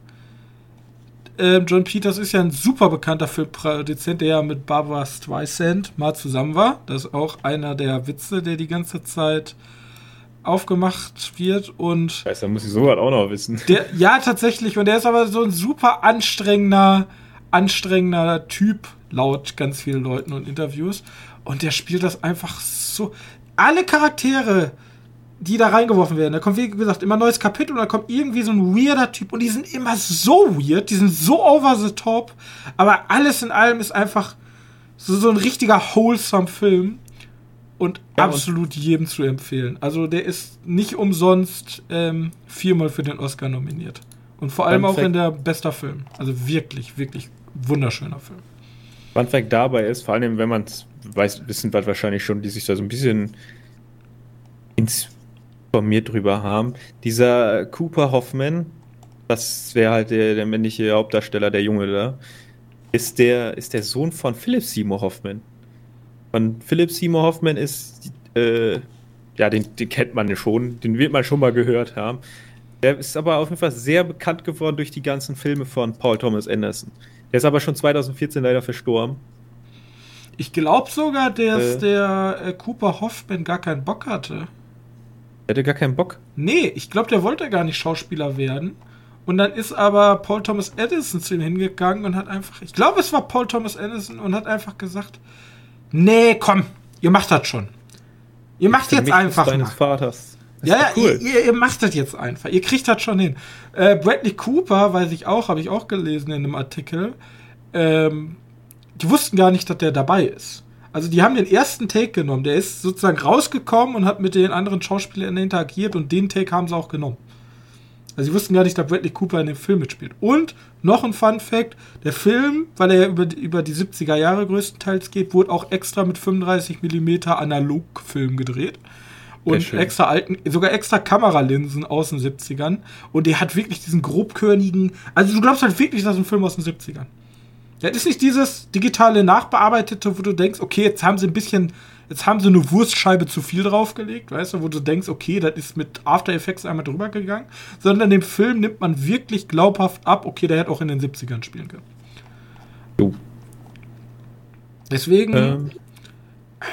ähm, John Peters ist ja ein super bekannter Filmproduzent, der ja mit Barbara Streisand mal zusammen war. Das ist auch einer der Witze, der die ganze Zeit aufgemacht wird und. Scheiße, da muss ich sowas auch noch wissen. Der, ja, tatsächlich. Und der ist aber so ein super anstrengender, anstrengender Typ, laut ganz vielen Leuten und Interviews. Und der spielt das einfach so. Alle Charaktere die da reingeworfen werden. Da kommt, wie gesagt, immer ein neues Kapitel und da kommt irgendwie so ein weirder Typ und die sind immer so weird, die sind so over the top, aber alles in allem ist einfach so, so ein richtiger wholesome Film und ja, absolut und jedem zu empfehlen. Also der ist nicht umsonst ähm, viermal für den Oscar nominiert. Und vor allem auch in der bester Film. Also wirklich, wirklich wunderschöner Film. Fun Fact dabei ist, vor allem wenn man es weiß, wissen wir wahrscheinlich schon, die sich da so ein bisschen ins informiert drüber haben. Dieser Cooper Hoffman, das wäre halt der, der männliche Hauptdarsteller, der Junge da, ist der, ist der Sohn von Philip Seymour Hoffman. Von Philip Seymour Hoffman ist, äh, ja, den, den kennt man schon, den wird man schon mal gehört haben. Der ist aber auf jeden Fall sehr bekannt geworden durch die ganzen Filme von Paul Thomas Anderson. Der ist aber schon 2014 leider verstorben. Ich glaube sogar, dass äh, der äh, Cooper Hoffman gar keinen Bock hatte. Der hatte gar keinen Bock. Nee, ich glaube, der wollte gar nicht Schauspieler werden. Und dann ist aber Paul Thomas Edison zu ihm hingegangen und hat einfach, ich glaube, es war Paul Thomas Edison und hat einfach gesagt, nee, komm, ihr macht das schon. Ihr macht jetzt einfach deines. Vaters. ja, ja, cool. ihr, ihr, macht das jetzt einfach. Ihr kriegt das schon hin. Äh, Bradley Cooper, weiß ich auch, habe ich auch gelesen in einem Artikel. Ähm, die wussten gar nicht, dass der dabei ist. Also die haben den ersten Take genommen. Der ist sozusagen rausgekommen und hat mit den anderen Schauspielern interagiert und den Take haben sie auch genommen. Also sie wussten gar nicht, dass Bradley Cooper in dem Film mitspielt. Und noch ein Fun Fact: Der Film, weil er über, über die 70er Jahre größtenteils geht, wurde auch extra mit 35 mm Analogfilm gedreht. und extra alten, sogar extra Kameralinsen aus den 70ern. Und der hat wirklich diesen grobkörnigen, also du glaubst halt wirklich, das ist ein Film aus den 70ern. Das ist nicht dieses digitale Nachbearbeitete, wo du denkst, okay, jetzt haben sie ein bisschen, jetzt haben sie eine Wurstscheibe zu viel draufgelegt, weißt du, wo du denkst, okay, das ist mit After Effects einmal drüber gegangen, sondern dem Film nimmt man wirklich glaubhaft ab, okay, der hätte auch in den 70ern spielen können. Jo. Deswegen, Ähm,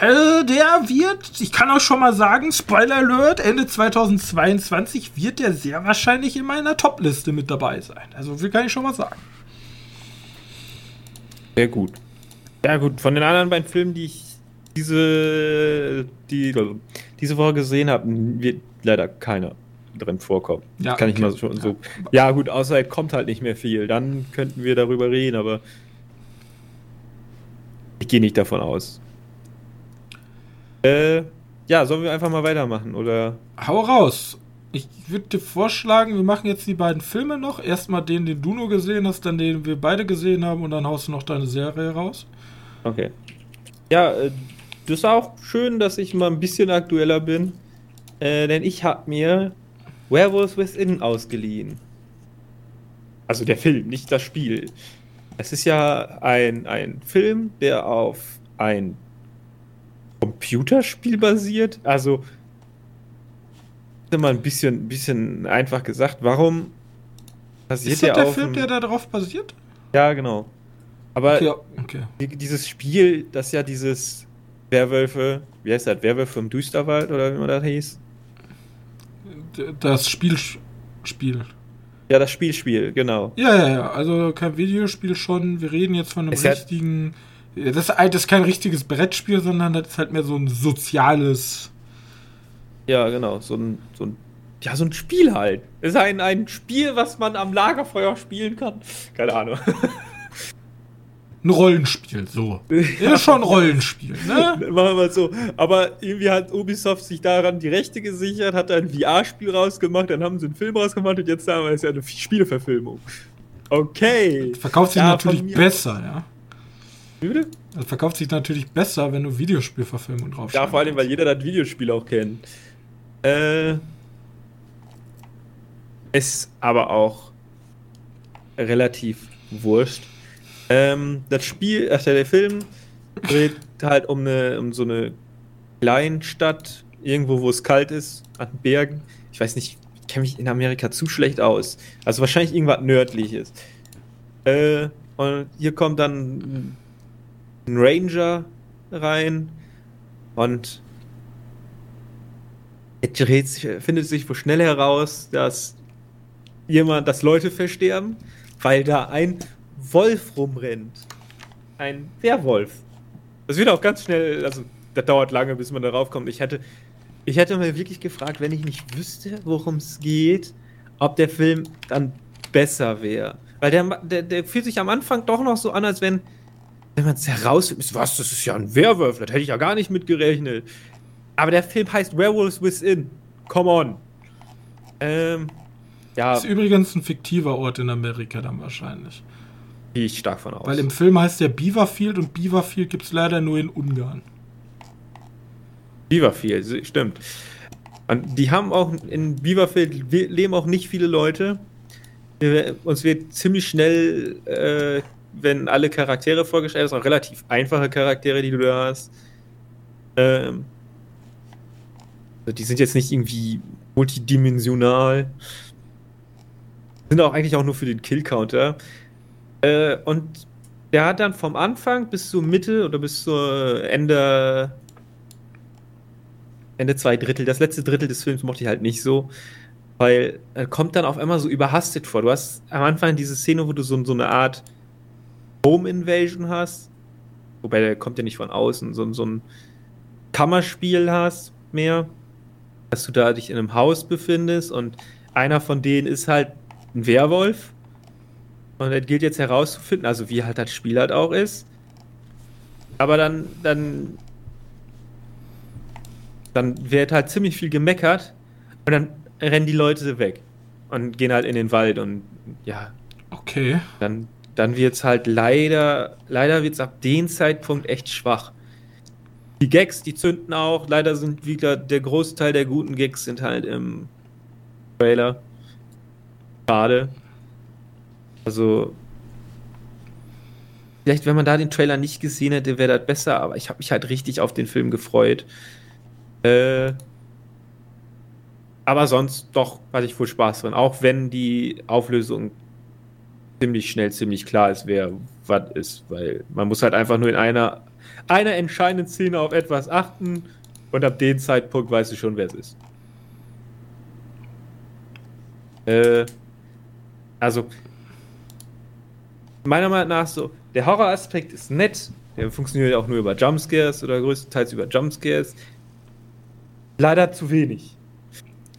äh, der wird, ich kann auch schon mal sagen, Spoiler Alert, Ende 2022 wird der sehr wahrscheinlich in meiner Top-Liste mit dabei sein. Also, viel kann ich schon mal sagen. Sehr gut. Ja, gut, von den anderen beiden Filmen, die ich diese, die, diese Woche gesehen habe, wird leider keiner drin vorkommen. Ja, Kann ich okay. mal schon so. Ja, gut, außer es kommt halt nicht mehr viel. Dann könnten wir darüber reden, aber ich gehe nicht davon aus. Äh, ja, sollen wir einfach mal weitermachen, oder? Hau raus. Ich würde dir vorschlagen, wir machen jetzt die beiden Filme noch. Erstmal den, den du nur gesehen hast, dann den wir beide gesehen haben und dann haust du noch deine Serie raus. Okay. Ja, äh, das ist auch schön, dass ich mal ein bisschen aktueller bin. Äh, denn ich habe mir Werewolves Within ausgeliehen. Also der Film, nicht das Spiel. Es ist ja ein, ein Film, der auf ein Computerspiel basiert. Also, mal ein bisschen, bisschen einfach gesagt, warum basiert Ist das der Film, der da drauf basiert? Ja, genau. Aber Okay, okay. die- dieses Spiel, das ja dieses Werwölfe, wie heißt das, Werwölfe im Düsterwald oder wie man das hieß? Das Spiel. Spiel. Ja, das Spielspiel, genau. Ja, ja, ja. Also kein Videospiel schon. Wir reden jetzt von einem Es richtigen. Ja, Das, ist- das ist kein richtiges Brettspiel, sondern das ist halt mehr so ein soziales. Ja, genau, so ein, so ein, ja, so ein Spiel halt. Es ist ein, ein Spiel, was man am Lagerfeuer spielen kann. Keine Ahnung. Ein Rollenspiel, so. Ja, ist schon ein Rollenspiel, ne? Machen wir mal so. Aber irgendwie hat Ubisoft sich daran die Rechte gesichert, hat ein VR-Spiel rausgemacht, dann haben sie einen Film rausgemacht und jetzt haben wir es ja eine Spieleverfilmung. Okay. Verkauft sich Ja, natürlich besser, ja. Wie bitte? Das verkauft sich natürlich besser, wenn du Videospielverfilmung drauf Ja, vor allem, weil jeder das Videospiel auch kennt. Äh, ist aber auch relativ wurscht. Ähm, das Spiel, ach, der, Film dreht halt um, eine, um so eine Kleinstadt, irgendwo, wo es kalt ist, an Bergen. Ich weiß nicht, ich kenne mich in Amerika zu schlecht aus. Also wahrscheinlich irgendwas Nördliches. Äh, und hier kommt dann ein Ranger rein und sich, findet sich wohl schnell heraus, dass jemand, dass Leute versterben, weil da ein Wolf rumrennt. Ein Werwolf. Das wird auch ganz schnell, also das dauert lange, bis man darauf kommt. Ich hätte, ich hätte mir wirklich gefragt, wenn ich nicht wüsste, worum es geht, ob der Film dann besser wäre. Weil der, der, der fühlt sich am Anfang doch noch so an, als wenn, wenn man es herausfindet, was, das ist ja ein Werwolf, das hätte ich ja gar nicht mitgerechnet. Aber der Film heißt Werewolves Within. Come on. Ähm, ja, Das ist übrigens ein fiktiver Ort in Amerika dann wahrscheinlich. gehe ich stark von aus. Weil im Film heißt der Beaverfield und Beaverfield gibt es leider nur in Ungarn. Beaverfield, stimmt. Und die haben auch in Beaverfield leben auch nicht viele Leute. Uns wird ziemlich schnell, äh, wenn alle Charaktere vorgestellt sind, auch relativ einfache Charaktere, die du da hast. Ähm, die sind jetzt nicht irgendwie multidimensional. Sind auch eigentlich auch nur für den Kill-Counter. Äh, und der hat dann vom Anfang bis zur Mitte oder bis zur Ende Ende zwei Drittel. Das letzte Drittel des Films mochte ich halt nicht so, weil er kommt dann auf einmal so überhastet vor. Du hast am Anfang diese Szene, wo du so, so eine Art Home Invasion hast, wobei der kommt ja nicht von außen, so, so ein Kammerspiel hast mehr, dass du da dich in einem Haus befindest und einer von denen ist halt ein Werwolf und es gilt jetzt herauszufinden, also wie halt das Spiel halt auch ist. Aber dann, dann dann wird halt ziemlich viel gemeckert und dann rennen die Leute weg und gehen halt in den Wald und ja, Okay. dann, dann wird es halt leider, leider wird es ab dem Zeitpunkt echt schwach. Die Gags, die zünden auch. Leider sind wieder der Großteil der guten Gags sind halt im Trailer. Schade. Also, vielleicht, wenn man da den Trailer nicht gesehen hätte, wäre das besser, aber ich habe mich halt richtig auf den Film gefreut. Äh, aber sonst doch hatte ich wohl Spaß drin, auch wenn die Auflösung ziemlich schnell, ziemlich klar ist, wer was ist, weil man muss halt einfach nur in einer, einer entscheidenden Szene auf etwas achten und ab dem Zeitpunkt weißt du schon, wer es ist. Äh, also, meiner Meinung nach so, der Horroraspekt ist nett, der funktioniert auch nur über Jumpscares oder größtenteils über Jumpscares. Leider zu wenig.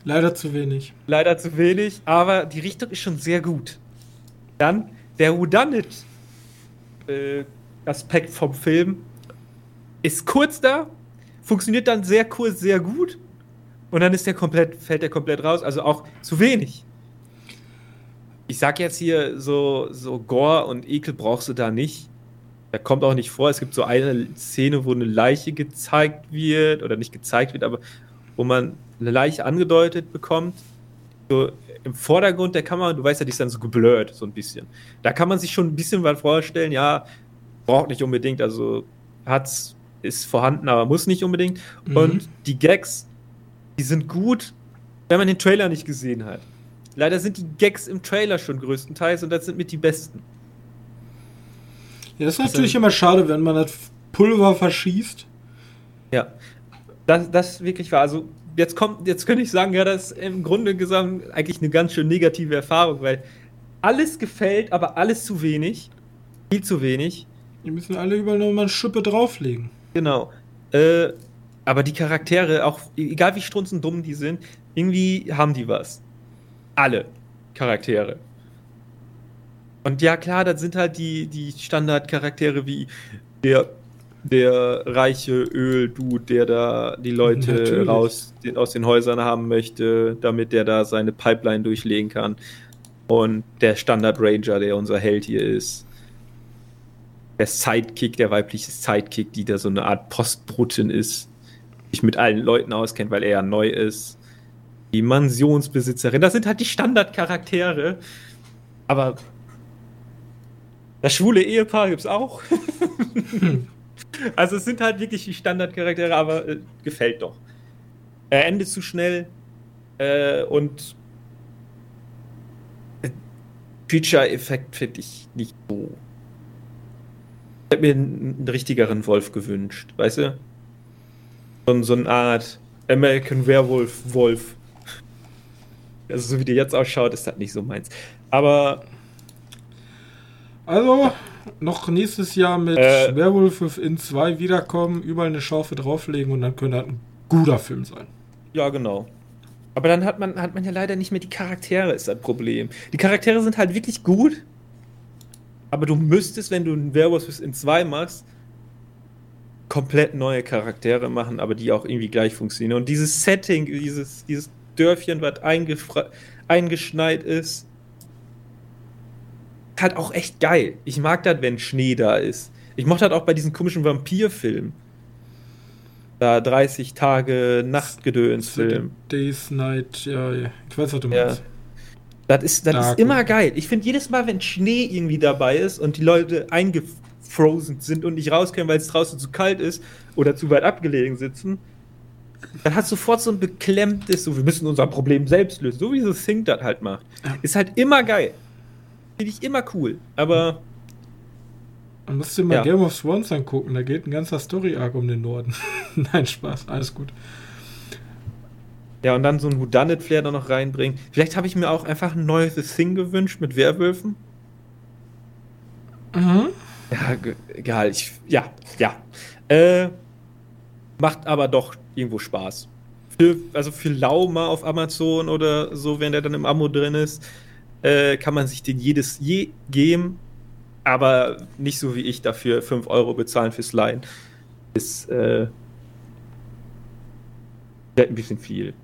Leider zu wenig. Leider zu wenig, aber die Richtung ist schon sehr gut. Dann der Whodunit äh, Aspekt vom Film ist kurz da, funktioniert dann sehr kurz, sehr gut und dann ist der komplett, fällt der komplett raus, also auch zu wenig. Ich sag jetzt hier so, so Gore und Ekel brauchst du da nicht. Da kommt auch nicht vor. Es gibt so eine Szene, wo eine Leiche gezeigt wird, oder nicht gezeigt wird, aber wo man eine Leiche angedeutet bekommt. So im Vordergrund der Kamera, du weißt ja, die ist dann so geblurrt, so ein bisschen. Da kann man sich schon ein bisschen was vorstellen, ja, braucht nicht unbedingt, also hat's, ist vorhanden, aber muss nicht unbedingt. Mhm. Und die Gags, die sind gut, wenn man den Trailer nicht gesehen hat. Leider sind die Gags im Trailer schon größtenteils und das sind mit die besten. Ja, das ist natürlich also, immer schade, wenn man das Pulver verschießt. Ja, das, das wirklich war. Also, jetzt kommt, jetzt könnte ich sagen, ja, das ist im Grunde gesagt eigentlich eine ganz schön negative Erfahrung, weil alles gefällt, aber alles zu wenig. Viel zu wenig. Die müssen alle überall nochmal eine Schippe drauflegen. Genau. Äh, aber die Charaktere, auch egal wie strunzendumm die sind, irgendwie haben die was alle Charaktere. Und ja, klar, das sind halt die, die Standardcharaktere wie der, der reiche Öl-Dude, der da die Leute raus, den, aus den Häusern haben möchte, damit der da seine Pipeline durchlegen kann. Und der Standard-Ranger, der unser Held hier ist. Der Sidekick, der weibliche Sidekick, die da so eine Art Postbrutin ist, sich mit allen Leuten auskennt, weil er ja neu ist die Mansionsbesitzerin. Das sind halt die Standardcharaktere. Aber das schwule Ehepaar gibt es auch. also es sind halt wirklich die Standardcharaktere, aber äh, gefällt doch. Er endet zu schnell äh, und Feature-Effekt finde ich nicht so. Ich hätte mir einen, richtigeren Wolf gewünscht, weißt du? So, so eine Art American Werewolf Wolf. Also so wie der jetzt ausschaut, ist das nicht so meins. Aber. Also, noch nächstes Jahr mit äh, Werewolf in 2 wiederkommen, überall eine Schaufel drauflegen und dann könnte das ein guter Film sein. Ja, genau. Aber dann hat man, hat man ja leider nicht mehr die Charaktere, ist das Problem. Die Charaktere sind halt wirklich gut, aber du müsstest, wenn du ein Werewolf in 2 machst, komplett neue Charaktere machen, aber die auch irgendwie gleich funktionieren. Und dieses Setting, dieses, dieses Dörfchen, was eingeschneit ist. Halt auch echt geil. Ich mag das, wenn Schnee da ist. Ich mochte das auch bei diesen komischen Vampirfilmen. Da 30 Tage Nachtgedöns-Film. Days, Night, ja, ja, ich weiß, was du meinst. Ja. Das ist, das ist immer geil. Ich finde jedes Mal, wenn Schnee irgendwie dabei ist und die Leute eingefrozen sind und nicht raus können, weil es draußen zu kalt ist oder zu weit abgelegen sitzen, dann hat sofort so ein beklemmtes, so wir müssen unser Problem selbst lösen, so wie so Think das halt macht. Ist halt immer geil. Finde ich immer cool, aber. Man musste mal ja. Game of Thrones angucken, da geht ein ganzer Story-Arc um den Norden. Nein, Spaß, alles gut. Ja, und dann so ein Whodunit-Flair da noch reinbringen. Vielleicht habe ich mir auch einfach ein neues Thing gewünscht mit Werwölfen. Mhm. Ja, egal. Ich, ja, ja. Äh, macht aber doch irgendwo Spaß. Für, also für Lau mal auf Amazon oder so, wenn der dann im Amo drin ist, äh, kann man sich den jedes je geben, aber nicht so wie ich dafür 5 Euro bezahlen fürs Leihen. Ist äh, ein bisschen viel.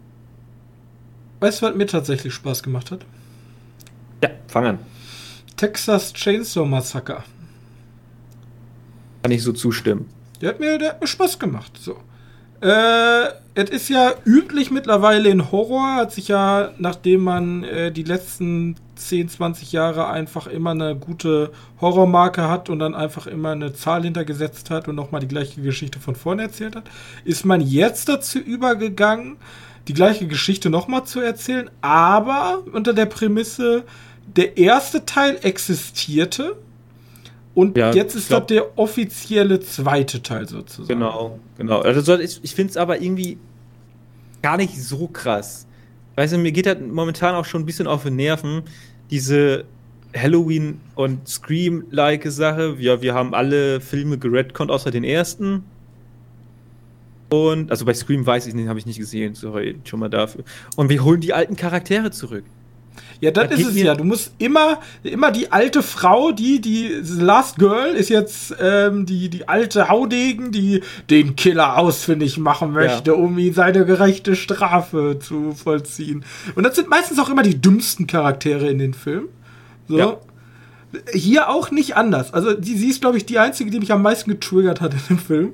Weißt du, was mir tatsächlich Spaß gemacht hat? Ja, fang an. Texas Chainsaw Massacre. Kann ich so zustimmen. Der hat mir, der hat mir Spaß gemacht. So. Äh, es ist ja üblich mittlerweile in Horror, hat sich ja, nachdem man äh, die letzten 10, 20 Jahre einfach immer eine gute Horrormarke hat und dann einfach immer eine Zahl hintergesetzt hat und nochmal die gleiche Geschichte von vorne erzählt hat, ist man jetzt dazu übergegangen, die gleiche Geschichte nochmal zu erzählen, aber unter der Prämisse, der erste Teil existierte und Ja, jetzt ist glaub- das der offizielle zweite Teil sozusagen. Genau, genau. Also ich, ich finde es aber irgendwie gar nicht so krass. Weißt du, mir geht das momentan auch schon ein bisschen auf den Nerven, diese Halloween- und Scream-like Sache. Wir, wir haben alle Filme geredconnt, außer den ersten. Und, also bei Scream weiß ich nicht, habe ich nicht gesehen, sorry, schon mal dafür. Und wir holen die alten Charaktere zurück. Ja, das Das ist es ja. Du musst immer, immer die alte Frau, die, die Last Girl ist jetzt ähm, die, die alte Haudegen, die den Killer ausfindig machen möchte, um ihm seine gerechte Strafe zu vollziehen. Und das sind meistens auch immer die dümmsten Charaktere in den Filmen. So. Ja. Hier auch nicht anders. Also, die, sie ist, glaube ich, die einzige, die mich am meisten getriggert hat in dem Film.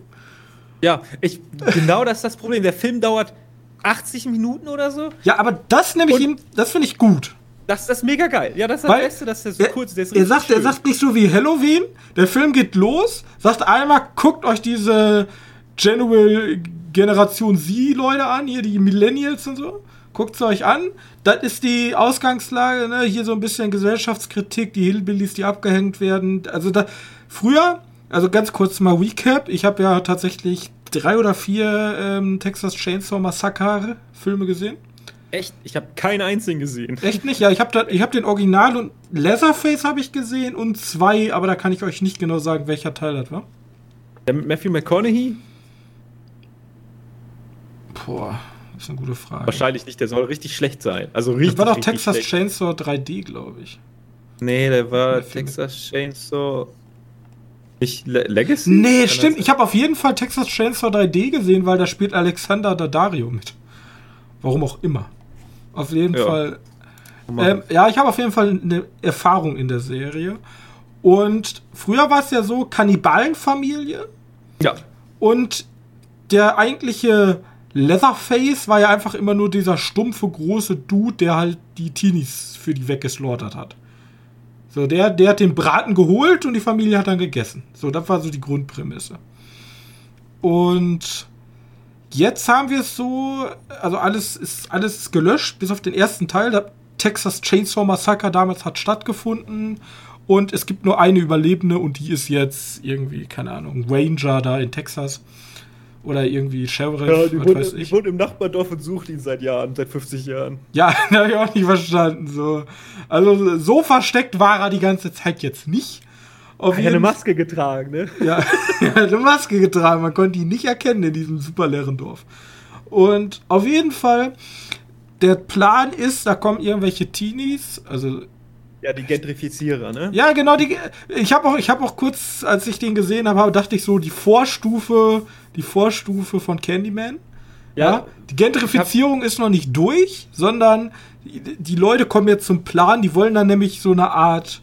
Ja, ich, genau das ist das Problem. Der Film dauert 80 Minuten oder so. Ja, aber das nehme ich Und- ihm, das finde ich gut. Das, das ist mega geil. Ja, das ist das Weil- Beste, dass der so Er, kurz der ist. er, sagt, er sagt nicht so wie Halloween. Der Film geht los, sagt einmal, guckt euch diese General Generation Z-Leute an, hier die Millennials und so. Guckt sie euch an. Das ist die Ausgangslage, ne? Hier so ein bisschen Gesellschaftskritik, die Hillbillies, die abgehängt werden. Also da, früher, also ganz kurz mal Recap. Ich habe ja tatsächlich drei oder vier ähm, Texas Chainsaw Massacre Filme gesehen. Echt? Ich habe keinen einzigen gesehen. Echt nicht? Ja, ich habe hab den Original und Leatherface habe ich gesehen und zwei, aber da kann ich euch nicht genau sagen, welcher Teil das war. Der mit Matthew McConaughey? Boah, das ist eine gute Frage. Wahrscheinlich nicht, der soll richtig schlecht sein. Also richtig. Das war doch Texas schlecht. Chainsaw 3D, glaube ich. Nee, der war Texas Chainsaw. Nicht Le Legacy? Nee, stimmt. Ich habe auf jeden Fall Texas Chainsaw 3D gesehen, weil da spielt Alexander Daddario mit. Warum auch immer. Auf jeden Ja. Fall. Ähm, ja, ich habe auf jeden Fall eine Erfahrung in der Serie. Und früher war es ja so, Kannibalenfamilie. ja. Und der eigentliche Leatherface war ja einfach immer nur dieser stumpfe, große Dude, der halt die Teenies für die weggeslaughtert hat. So, der, der hat den Braten geholt und die Familie hat dann gegessen. So, das war so die Grundprämisse. Und jetzt haben wir es so, also alles ist, alles ist gelöscht, bis auf den ersten Teil. Der Texas Chainsaw Massacre damals hat stattgefunden. Und es gibt nur eine Überlebende und die ist jetzt irgendwie, keine Ahnung, Ranger da in Texas. Oder irgendwie Sheriff, Ja, die was wohnt, weiß die ich. wohnt im Nachbardorf und sucht ihn seit Jahren, seit 50 Jahren. Ja, habe ich auch nicht verstanden. So. Also so versteckt war er die ganze Zeit jetzt nicht. Auf Er hat eine jeden- Maske getragen, ne? Ja, er hat eine Maske getragen. Man konnte ihn nicht erkennen in diesem super leeren Dorf. Und auf jeden Fall, der Plan ist, da kommen irgendwelche Teenies, also Ja, die Gentrifizierer, ne? ja, genau, die, ich habe auch, ich habe auch kurz, als ich den gesehen habe, dachte ich so, die Vorstufe, die Vorstufe von Candyman. Ja, die Gentrifizierung ist noch nicht durch, sondern die, die Leute kommen jetzt zum Plan, die wollen dann nämlich so eine Art,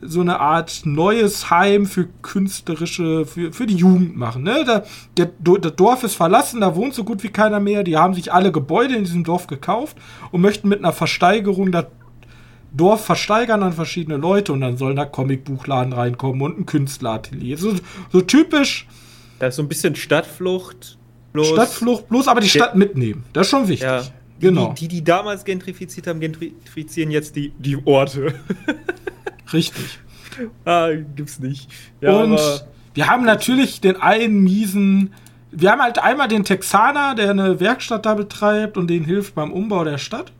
so eine Art neues Heim für künstlerische, für, für die Jugend machen. Ne? Da, der, das Dorf ist verlassen, da wohnt so gut wie keiner mehr. Die haben sich alle Gebäude in diesem Dorf gekauft und möchten mit einer Versteigerung das Dorf versteigern an verschiedene Leute und dann sollen da Comicbuchladen reinkommen und ein Künstleratelier. So, so typisch Da ist so ein bisschen Stadtflucht. Bloß Stadtflucht, bloß aber die Stadt mitnehmen. Das ist schon wichtig. Ja. Genau. Die, die, die damals gentrifiziert haben, gentrifizieren jetzt die, die Orte. Richtig. ah, gibt's nicht. Ja, und wir haben natürlich den einen miesen. Wir haben halt einmal den Texaner, der eine Werkstatt da betreibt und denen hilft beim Umbau der Stadt.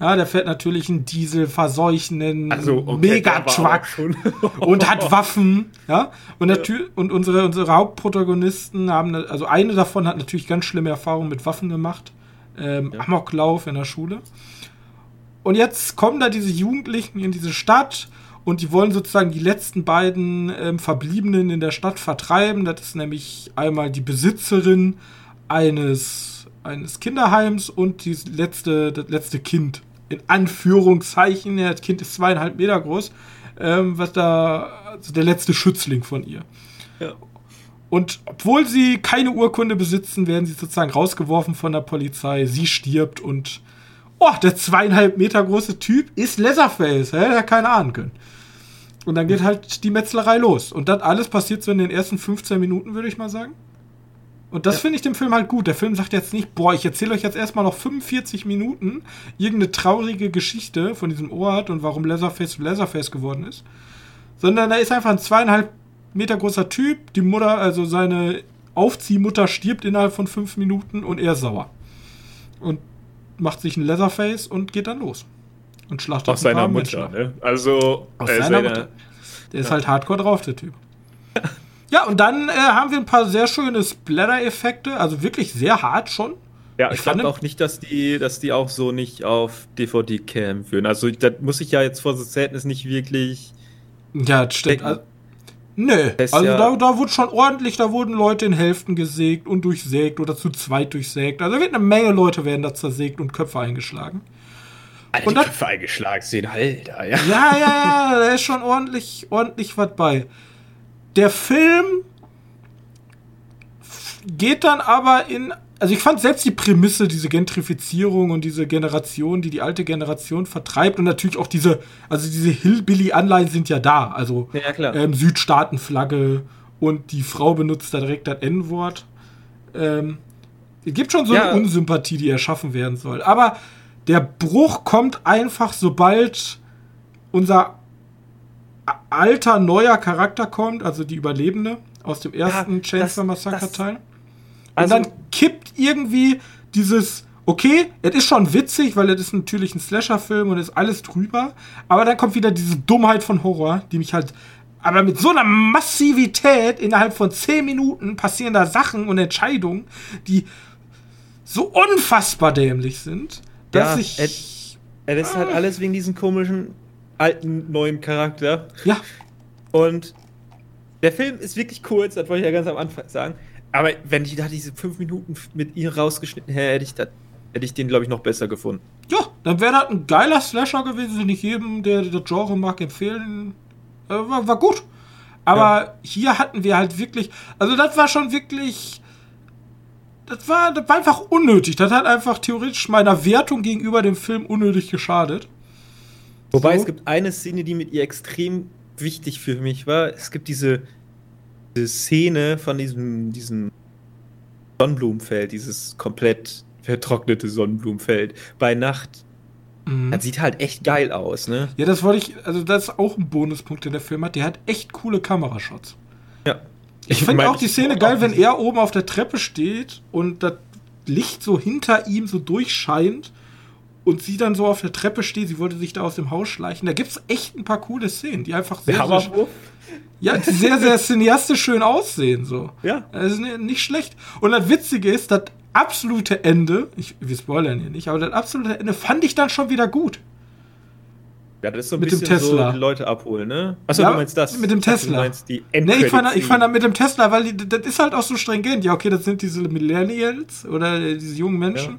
Ja, der fährt natürlich einen dieselverseuchenden also, okay, Megatruck und hat Waffen, ja. Und, natür- und unsere, unsere Hauptprotagonisten haben, ne- also eine davon hat natürlich ganz schlimme Erfahrungen mit Waffen gemacht. Ähm, Ja. Amoklauf in der Schule. Und jetzt kommen da diese Jugendlichen in diese Stadt und die wollen sozusagen die letzten beiden ähm, Verbliebenen in der Stadt vertreiben. Das ist nämlich einmal die Besitzerin eines, eines Kinderheims und die letzte, das letzte Kind. In Anführungszeichen, das Kind ist zweieinhalb Meter groß, ähm, was da, also der letzte Schützling von ihr. Ja. Und obwohl sie keine Urkunde besitzen, werden sie sozusagen rausgeworfen von der Polizei. Sie stirbt und oh, der zweieinhalb Meter große Typ ist Leatherface. Hätte er keine Ahnung können. Und dann geht halt die Metzlerei los. Und das alles passiert so in den ersten 15 Minuten, würde ich mal sagen. Und das ja. finde ich dem Film halt gut. Der Film sagt jetzt nicht, boah, ich erzähle euch jetzt erstmal noch 45 Minuten irgendeine traurige Geschichte von diesem Ort und warum Leatherface Leatherface geworden ist. Sondern er ist einfach ein zweieinhalb Meter großer Typ. Die Mutter, also seine Aufziehmutter stirbt innerhalb von fünf Minuten und er ist sauer. Und macht sich ein Leatherface und geht dann los. Und schlachtet Aus seiner Mutter, ne? Also. Aus seiner seine... Mutter. Der ist halt hardcore drauf, der Typ. Ja, und dann äh, haben wir ein paar sehr schöne Splatter-Effekte, also wirklich sehr hart schon. Ja, ich, fand auch nicht, dass die, dass die auch so nicht auf DVD-Cam führen. Also, da muss ich ja jetzt vor The Sadness nicht wirklich. Ja, das stimmt. Also, nö, also ja da, da wurde schon ordentlich, da wurden Leute in Hälften gesägt und durchsägt oder zu zweit durchsägt. Also wird eine Menge Leute werden da zersägt und Köpfe eingeschlagen. Alter, und die Köpfe eingeschlagen sehen, Alter, ja. Ja, ja, ja, da ist schon ordentlich, ordentlich was bei. Der Film geht dann aber in. Also ich fand selbst die Prämisse, diese Gentrifizierung und diese Generation, die die alte Generation vertreibt und natürlich auch diese, also diese Hillbilly-Anleihen sind ja da. Also ja, ähm, Südstaatenflagge und die Frau benutzt da direkt das N-Wort. Ähm, es gibt schon so ja. eine Unsympathie, die erschaffen werden soll. Aber der Bruch kommt einfach, sobald unser alter, neuer Charakter kommt, also die Überlebende aus dem ersten ja, Chainsaw Massacre Teil. Also und dann kippt irgendwie dieses, okay, es ist schon witzig, weil es ist natürlich ein Slasher-Film und ist alles drüber, aber dann kommt wieder diese Dummheit von Horror, die mich halt, aber mit so einer Massivität innerhalb von 10 Minuten passieren da Sachen und Entscheidungen, die so unfassbar dämlich sind, dass ja, ich. Es, es ist halt alles wegen diesen komischen alten, neuen Charakter. Ja. Und der Film ist wirklich kurz, das wollte ich ja ganz am Anfang sagen. Aber wenn ich da diese fünf Minuten mit ihr rausgeschnitten hätte, hätte ich, das, hätte ich den, glaube ich, noch besser gefunden. Ja, dann wäre das ein geiler Slasher gewesen, den ich jedem, der das Genre mag, empfehlen. Äh, war, war, gut. Aber ja. hier hatten wir halt wirklich, also das war schon wirklich, das war, das war einfach unnötig. Das hat einfach theoretisch meiner Wertung gegenüber dem Film unnötig geschadet. Wobei so. es gibt eine Szene, die mit ihr extrem wichtig für mich war. Es gibt diese, diese Szene von diesem, diesem Sonnenblumenfeld, dieses komplett vertrocknete Sonnenblumenfeld bei Nacht. Mhm. Das sieht halt echt geil aus, ne? Ja, das wollte ich, also das ist auch ein Bonuspunkt, den der Film hat. Der hat echt coole Kamerashots. Ja. Ich, ich finde auch die Szene geil, wenn er oben auf der Treppe steht und das Licht so hinter ihm so durchscheint und sie dann so auf der Treppe steht, sie wollte sich da aus dem Haus schleichen. Da gibt es echt ein paar coole Szenen, die einfach sehr, sehr, ja, die sehr, sehr cineastisch schön aussehen. So. Ja. Das ist nicht schlecht. Und das Witzige ist, das absolute Ende, ich, wir spoilern hier nicht, aber das absolute Ende fand ich dann schon wieder gut. Ja, das ist so ein mit bisschen dem Tesla. so die Leute abholen, ne? Achso, ja, du meinst das? Mit dem Tesla. Du meinst die nee, ich fand, ich fand mit dem Tesla, weil die, das ist halt auch so stringent. Ja, okay, das sind diese Millennials oder diese jungen Menschen. Ja.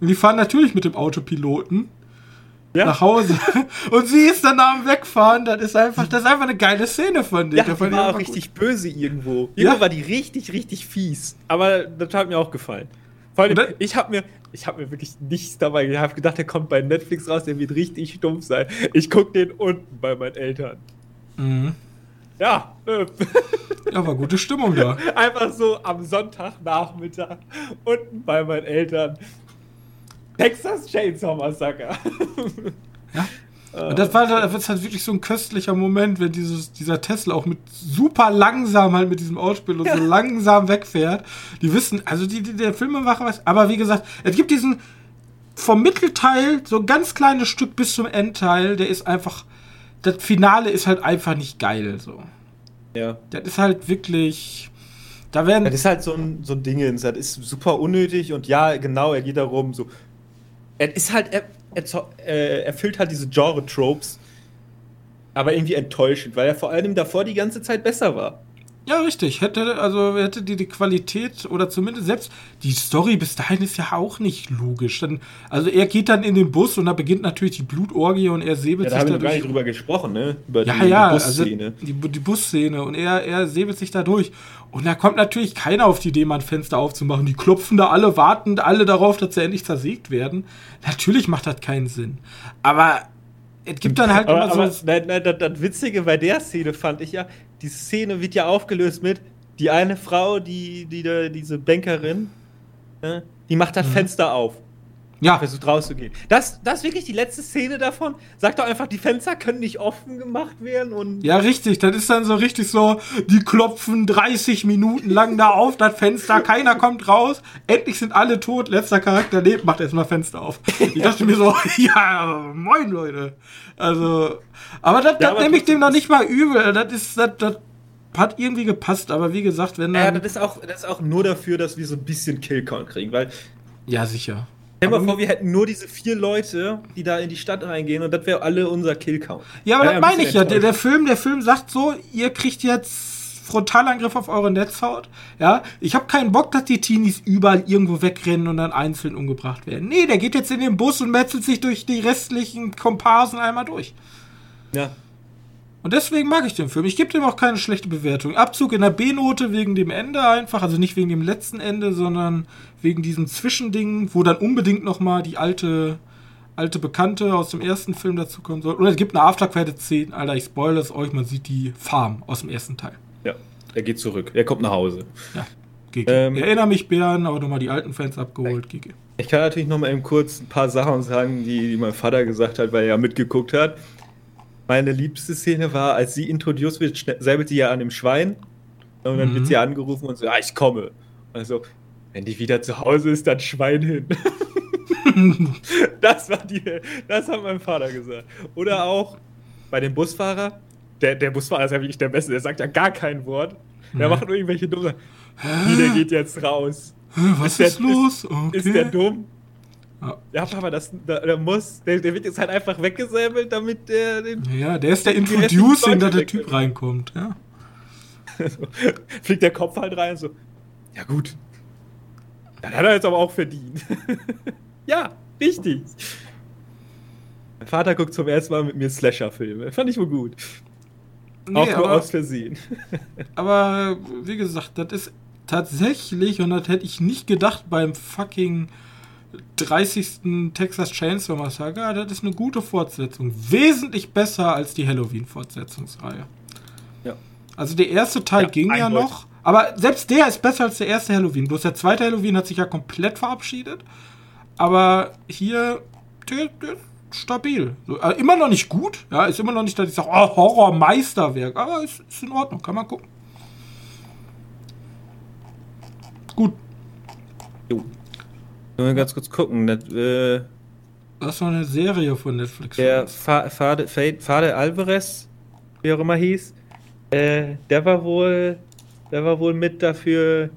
Und die fahren natürlich mit dem Autopiloten ja. nach Hause. Und sie ist dann am Wegfahren. Das ist einfach, das ist einfach eine geile Szene von dir. Ja, die war auch richtig gut. böse irgendwo. Irgendwo ja? war die richtig, richtig fies. Aber das hat mir auch gefallen. Vor allem, ich habe mir, ich habe mir wirklich nichts dabei. Ich habe gedacht, der kommt bei Netflix raus, der wird richtig stumpf sein. Ich gucke den unten bei meinen Eltern. Mhm. Ja. Äh. Ja, war gute Stimmung da. Einfach so am Sonntagnachmittag unten bei meinen Eltern. Texas Chainsaw Massacre. ja. Und das war das ist halt wirklich so ein köstlicher Moment, wenn dieses, dieser Tesla auch mit super langsam halt mit diesem Ausspiel und ja. so langsam wegfährt. Die wissen, also die, die der Filmemacher weiß, aber wie gesagt, es gibt diesen vom Mittelteil so ein ganz kleines Stück bis zum Endteil, der ist einfach, das Finale ist halt einfach nicht geil, so. Ja. Das ist halt wirklich, da werden. Das ist halt so ein, so ein Dingens, das ist super unnötig und ja, genau, er geht darum, so, er ist halt, er, er erfüllt halt diese Genre-Tropes, aber irgendwie enttäuschend, weil er vor allem davor die ganze Zeit besser war. Ja, richtig. Hätte, also hätte die die Qualität oder zumindest selbst die Story bis dahin ist ja auch nicht logisch. Dann, also er geht dann in den Bus und da beginnt natürlich die Blutorgie und er säbelt Ja, da sich haben wir gar nicht drüber gesprochen, ne? Über Ja, die, ja, die also Busszene. die, die Busszene und er, er säbelt sich da durch. Und da kommt natürlich keiner auf die Idee, mal ein Fenster aufzumachen. Die klopfen da alle, warten alle darauf, dass sie endlich zersägt werden. Natürlich macht das keinen Sinn. Aber es gibt dann halt aber, immer aber so. nein, nein, das, das Witzige bei der Szene fand ich ja, die Szene wird ja aufgelöst mit, die eine Frau, die, die, da- diese Bankerin, ne, die macht Mhm. das Fenster auf, Ja, versucht rauszugehen. Das, das ist wirklich die letzte Szene davon. Sagt doch einfach, die Fenster können nicht offen gemacht werden und. Ja, richtig. Das ist dann so richtig so, die klopfen 30 Minuten lang da auf das Fenster, keiner kommt raus, endlich sind alle tot, letzter Charakter lebt, macht erstmal Fenster auf. Ich dachte mir so, ja, moin Leute. Also, aber das, Ja, das nehme ich dem noch nicht mal übel. Das ist, das, das hat irgendwie gepasst, aber wie gesagt, wenn Ja, das ist, auch, das ist auch nur dafür, dass wir so ein bisschen Killcount kriegen, weil Ja, sicher. Stell dir mal vor, wir hätten nur diese vier Leute, die da in die Stadt reingehen und das wäre alle unser Killcount. Ja, aber Wär das ein meine ich ja. Der, der. Film, der Film sagt so, ihr kriegt jetzt Frontalangriff auf eure Netzhaut. Ja, ich habe keinen Bock, dass die Teenies überall irgendwo wegrennen und dann einzeln umgebracht werden. Nee, der geht jetzt in den Bus und metzelt sich durch die restlichen Komparsen einmal durch. Ja. Und deswegen mag ich den Film. Ich gebe dem auch keine schlechte Bewertung. Abzug in der B-Note wegen dem Ende einfach, also nicht wegen dem letzten Ende, sondern wegen diesem Zwischending, wo dann unbedingt noch mal die alte alte Bekannte aus dem ersten Film dazu kommen soll. Oder es gibt eine Aftercredit 10, Alter, ich spoilere es euch, man sieht die Farm aus dem ersten Teil. Ja, er geht zurück. Er kommt nach Hause. Ja, GG. Ähm, Ich erinnere mich, Bären, aber nochmal die alten Fans abgeholt, GG. Ich kann natürlich noch mal eben kurz ein paar Sachen sagen, die, die mein Vater gesagt hat, weil er ja mitgeguckt hat. Meine liebste Szene war, als sie introduced wird, säbelt sie ja an dem Schwein und dann Mhm. wird sie angerufen und so, ja, ich komme. Also, wenn die wieder zu Hause ist, dann Schwein hin. das war die, das hat mein Vater gesagt. Oder auch bei dem Busfahrer, der, der Busfahrer ist ja wirklich der Beste, der sagt ja gar kein Wort. Der Nee. macht nur irgendwelche dumme Sachen. Wie, der geht jetzt raus. Was Ist der- ist, los? Okay. Ist der dumm? Ja. Papa, das, der, der muss, der, der wird jetzt halt einfach weggesäbelt, damit der den. ja, der ist der Leute dass der Typ reinkommt. Ja. fliegt der Kopf halt rein, so. Ja, gut. Dann hat er jetzt aber auch verdient. ja, richtig. Mein Vater guckt zum ersten Mal mit mir Slasher-Filme. Fand ich wohl gut. Nee, auch nur aus Versehen. Aber wie gesagt, das ist tatsächlich, und das hätte ich nicht gedacht beim fucking 30. Texas Chainsaw Massacre, das ist eine gute Fortsetzung. Wesentlich besser als die Halloween-Fortsetzungsreihe. Ja. Also der erste Teil Ja, ging ja noch, aber selbst der ist besser als der erste Halloween. Bloß der zweite Halloween hat sich ja komplett verabschiedet. Aber hier, der, der stabil. So, äh, immer noch nicht gut, ja, ist immer noch nicht, dass ich sage, oh, Horror-Meisterwerk, aber ist, ist in Ordnung, kann man gucken. Gut, Jo. Nur ganz kurz gucken. Das, äh, das noch eine Serie von Netflix. der Fa Fade, Fade, Fade Alvarez, wie auch immer hieß, äh, der war wohl, der war wohl mit dafür,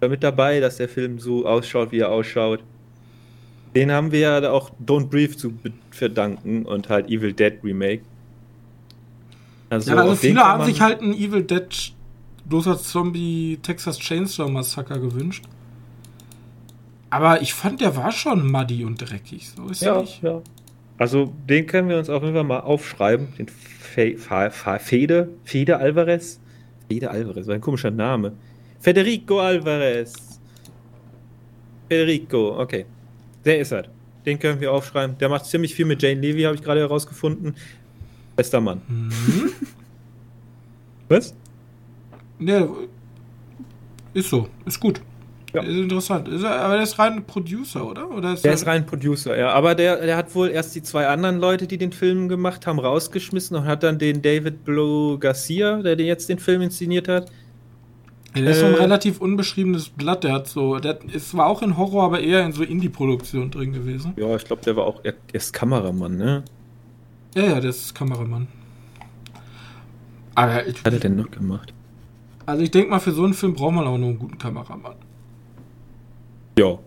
war mit dabei, dass der Film so ausschaut, wie er ausschaut. Den haben wir ja auch Don't Breathe zu verdanken und halt Evil Dead Remake. Also, ja, also viele haben sich halt ein Evil Dead bloß als Zombie Texas Chainsaw Massacre gewünscht. Aber ich fand, der war schon muddy und dreckig. So ist er Ja, nicht. ja. Also den können wir uns auf jeden Fall mal aufschreiben. Den Fe Fa Fa Fede, Fede Alvarez. Fede Alvarez, war ein komischer Name. Federico Alvarez. Federico, okay. Der ist halt. Den können wir aufschreiben. Der macht ziemlich viel mit Jane Levy, habe ich gerade herausgefunden. Bester Mann. Mhm. Was? Der ist so, ist gut. Ja. Ist interessant. Ist er, aber der ist rein Producer, oder? oder ist Der er- ist rein Producer, ja. Aber der, der hat wohl erst die zwei anderen Leute, die den Film gemacht haben, rausgeschmissen und hat dann den David Blow Garcia, der den jetzt den Film inszeniert hat, Ja, der ist so ein Äh, relativ unbeschriebenes Blatt. Der hat so, der ist zwar auch in Horror, aber eher in so Indie-Produktion drin gewesen. Ja, ich glaube, der war auch, er er ist Kameramann, ne? Ja, ja, der ist Kameramann. Aber ich, Was hat er denn noch gemacht? also ich denke mal, für so einen Film braucht man auch nur einen guten Kameramann. Ja.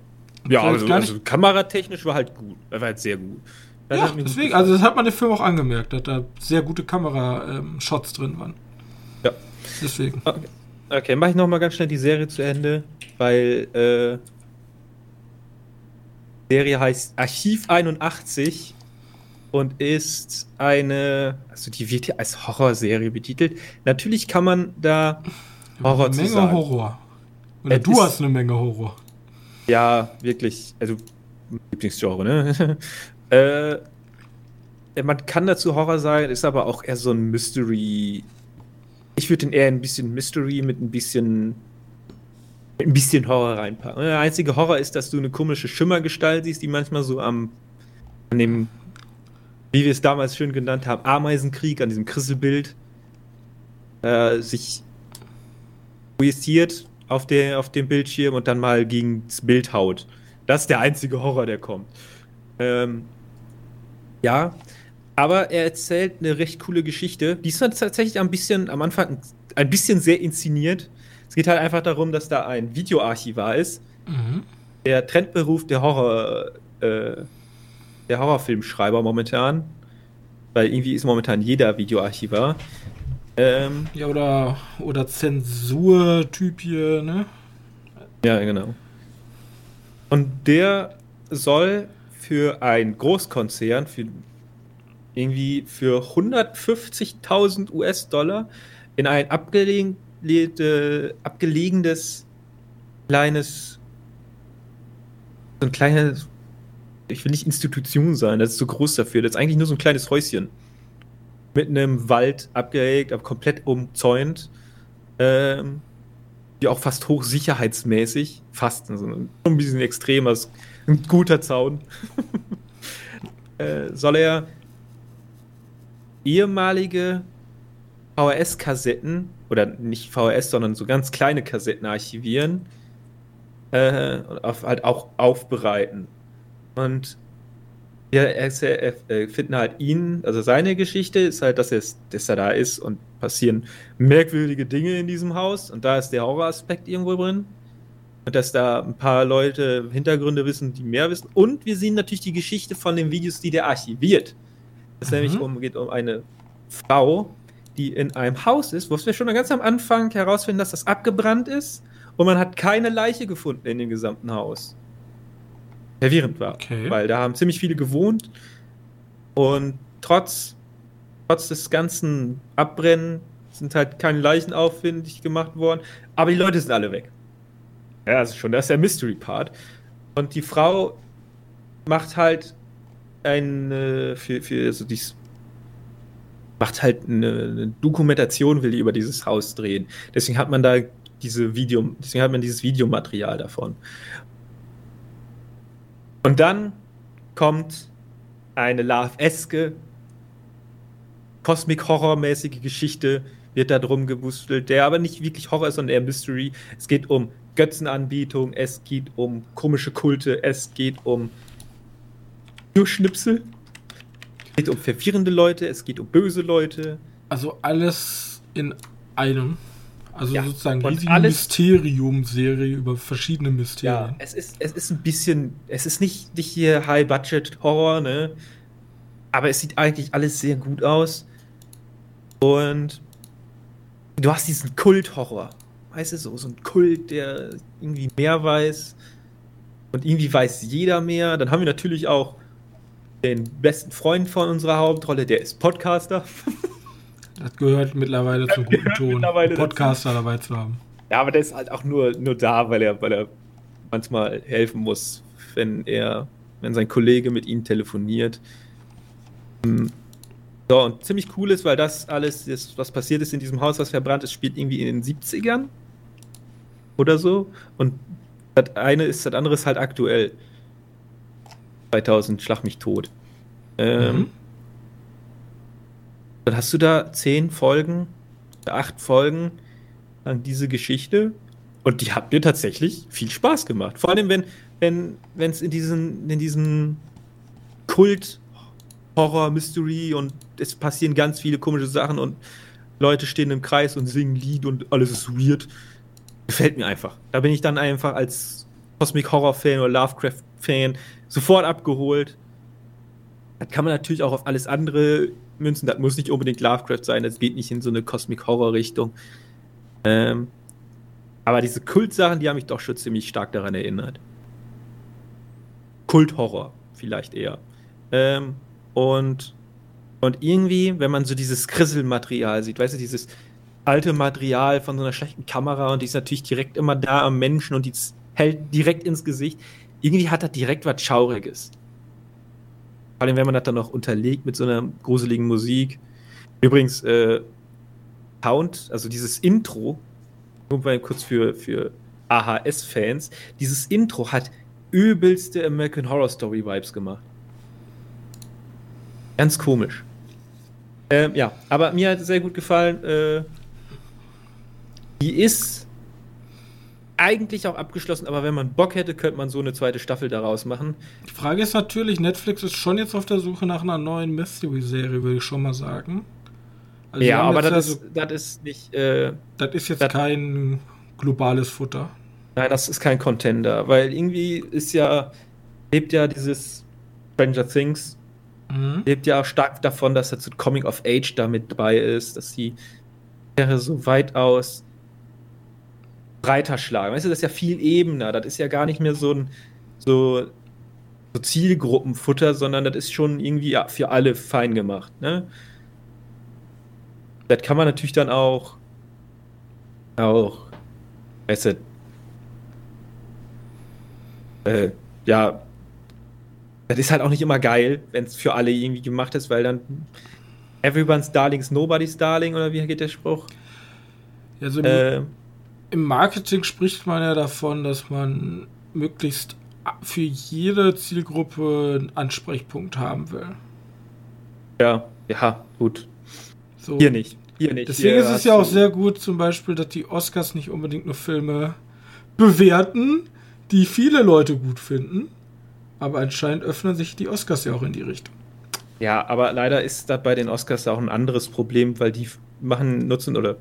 Ja, also, also kameratechnisch war halt gut. War halt sehr gut. Das ja, gut deswegen, also das hat man dem Film auch angemerkt, dass da sehr gute Kamera-Shots drin waren. Ja. Deswegen. Okay, okay mache ich nochmal ganz schnell die Serie zu Ende, weil äh, die Serie heißt Archiv 81 und ist eine, also die wird hier als Horrorserie betitelt. Natürlich kann man da Horror eine Menge zu sagen. Horror. Oder es du hast eine Menge Horror. Ja, wirklich. Also, Lieblingsgenre, ne? äh, man kann dazu Horror sagen, ist aber auch eher so ein Mystery. Ich würde den eher ein bisschen Mystery mit ein bisschen ein bisschen Horror reinpacken. Der einzige Horror ist, dass du eine komische Schimmergestalt siehst, die manchmal so am an dem wie wir es damals schön genannt haben, Ameisenkrieg, an diesem Krisselbild, äh, sich projiziert auf, der, auf dem Bildschirm und dann mal gegen das Bild haut. Das ist der einzige Horror, der kommt. Ähm, ja, aber er erzählt eine recht coole Geschichte. Die ist tatsächlich ein bisschen am Anfang ein bisschen sehr inszeniert. Es geht halt einfach darum, dass da ein Videoarchivar ist. Mhm. Der Trendberuf der Horror, äh, der Horrorfilmschreiber momentan. Weil irgendwie ist momentan jeder Videoarchivar. Ähm, ja, oder, oder Zensurtyp hier, ne? Ja, genau. Und der soll für ein Großkonzern, für irgendwie für 150.000 US-Dollar in ein abgelegen, abgelegenes kleines, so ein kleines ich will nicht Institution sein, das ist zu groß dafür. Das ist eigentlich nur so ein kleines Häuschen. Mit einem Wald abgelegt, aber komplett umzäunt. Ähm, die auch fast hochsicherheitsmäßig, fast, also ein bisschen extrem, also ein guter Zaun. äh, soll er ehemalige VHS-Kassetten, oder nicht VHS, sondern so ganz kleine Kassetten archivieren, äh, auf, halt auch aufbereiten. Und ja, er, er, er finden halt ihn, also seine Geschichte ist halt, dass er, dass er da ist und passieren merkwürdige Dinge in diesem Haus und da ist der Horroraspekt irgendwo drin. Und dass da ein paar Leute Hintergründe wissen, die mehr wissen. Und wir sehen natürlich die Geschichte von den Videos, die der archiviert. Es mhm. nämlich um, geht um eine Frau, die in einem Haus ist, wo wir schon ganz am Anfang herausfinden, dass das abgebrannt ist und man hat keine Leiche gefunden in dem gesamten Haus verwirrend war. Okay. Weil da haben ziemlich viele gewohnt und trotz, trotz des ganzen Abbrennen sind halt keine Leichen auffindig gemacht worden, aber die Leute sind alle weg. Ja, das ist schon, das ist der Mystery-Part. Und die Frau macht halt eine, für, für, also dies, macht halt eine, eine, Dokumentation, will die über dieses Haus drehen. Deswegen hat man da diese Video, deswegen hat man dieses Videomaterial davon. Und dann kommt eine Love-eske, Cosmic-Horror-mäßige Geschichte, wird da drum gewustelt, der aber nicht wirklich Horror ist, sondern eher Mystery. Es geht um Götzenanbietung, es geht um komische Kulte, es geht um Türschnipsel, es geht um verwirrende Leute, es geht um böse Leute. Also alles in einem. Also ja. sozusagen eine riesige Mysterium-Serie über verschiedene Mysterien. Ja, es ist, es ist ein bisschen, es ist nicht, nicht hier High-Budget-Horror, ne? Aber es sieht eigentlich alles sehr gut aus. Und du hast diesen Kult-Horror. Weißt du, so, so ein Kult, der irgendwie mehr weiß. Und irgendwie weiß jeder mehr. Dann haben wir natürlich auch den besten Freund von unserer Hauptrolle, der ist Podcaster. Das gehört mittlerweile zum guten Ton, Podcaster dazu. dabei zu haben. Ja, aber der ist halt auch nur, nur da, weil er, weil er manchmal helfen muss, wenn er, wenn sein Kollege mit ihm telefoniert. Hm. So, und ziemlich cool ist, weil das alles, das, was passiert ist in diesem Haus, was verbrannt ist, spielt irgendwie in den 70ern oder so. Und das eine ist, das andere ist halt aktuell. 2000, schlag mich tot. Ähm, mhm. Dann hast du da zehn Folgen, acht Folgen an diese Geschichte und die hat mir tatsächlich viel Spaß gemacht. Vor allem, wenn wenn wenn es in diesen in diesem Kult Horror Mystery und es passieren ganz viele komische Sachen und Leute stehen im Kreis und singen Lied und alles ist weird. Gefällt mir einfach. Da bin ich dann einfach als Cosmic Horror Fan oder Lovecraft Fan sofort abgeholt. Das kann man natürlich auch auf alles andere münzen. Das muss nicht unbedingt Lovecraft sein. Das geht nicht in so eine Cosmic Horror Richtung. Ähm, aber diese Kultsachen, die haben mich doch schon ziemlich stark daran erinnert. Kulthorror, vielleicht eher. Ähm, und, und irgendwie, wenn man so dieses Krisselmaterial sieht, weißt du, dieses alte Material von so einer schlechten Kamera und die ist natürlich direkt immer da am Menschen und die hält direkt ins Gesicht. Irgendwie hat das direkt was Schauriges. Vor allem, wenn man das dann noch unterlegt mit so einer gruseligen Musik. Übrigens, äh, Sound, also dieses Intro, nur mal kurz für, für AHS-Fans, dieses Intro hat übelste American Horror Story Vibes gemacht. Ganz komisch. Ähm, ja, aber mir hat es sehr gut gefallen. Äh, die ist eigentlich auch abgeschlossen, aber wenn man Bock hätte, könnte man so eine zweite Staffel daraus machen. Die Frage ist natürlich, Netflix ist schon jetzt auf der Suche nach einer neuen Mystery-Serie, würde ich schon mal sagen. Also ja, aber das, also, ist, das ist nicht. Äh, das ist jetzt das, kein globales Futter. Nein, das ist kein Contender, weil irgendwie ist ja, lebt ja dieses Stranger Things, mhm. lebt ja stark davon, dass er zu Coming of Age damit dabei ist, dass die wäre so weitaus breiter schlagen. Weißt du, das ist ja viel ebener. Das ist ja gar nicht mehr so ein so, so Zielgruppenfutter, sondern das ist schon irgendwie ja, für alle fein gemacht. Ne? Das kann man natürlich dann auch auch weißt du, äh, ja, das ist halt auch nicht immer geil, wenn es für alle irgendwie gemacht ist, weil dann Everyone's Darling is Nobody's Darling oder wie geht der Spruch? Also äh, im Marketing spricht man ja davon, dass man möglichst für jede Zielgruppe einen Ansprechpunkt haben will. Ja, ja, gut. So. Hier nicht. Hier nicht. Deswegen Hier ist es ja auch sehr gut, zum Beispiel, dass die Oscars nicht unbedingt nur Filme bewerten, die viele Leute gut finden. Aber anscheinend öffnen sich die Oscars ja auch in die Richtung. Ja, aber leider ist da bei den Oscars auch ein anderes Problem, weil die machen, nutzen oder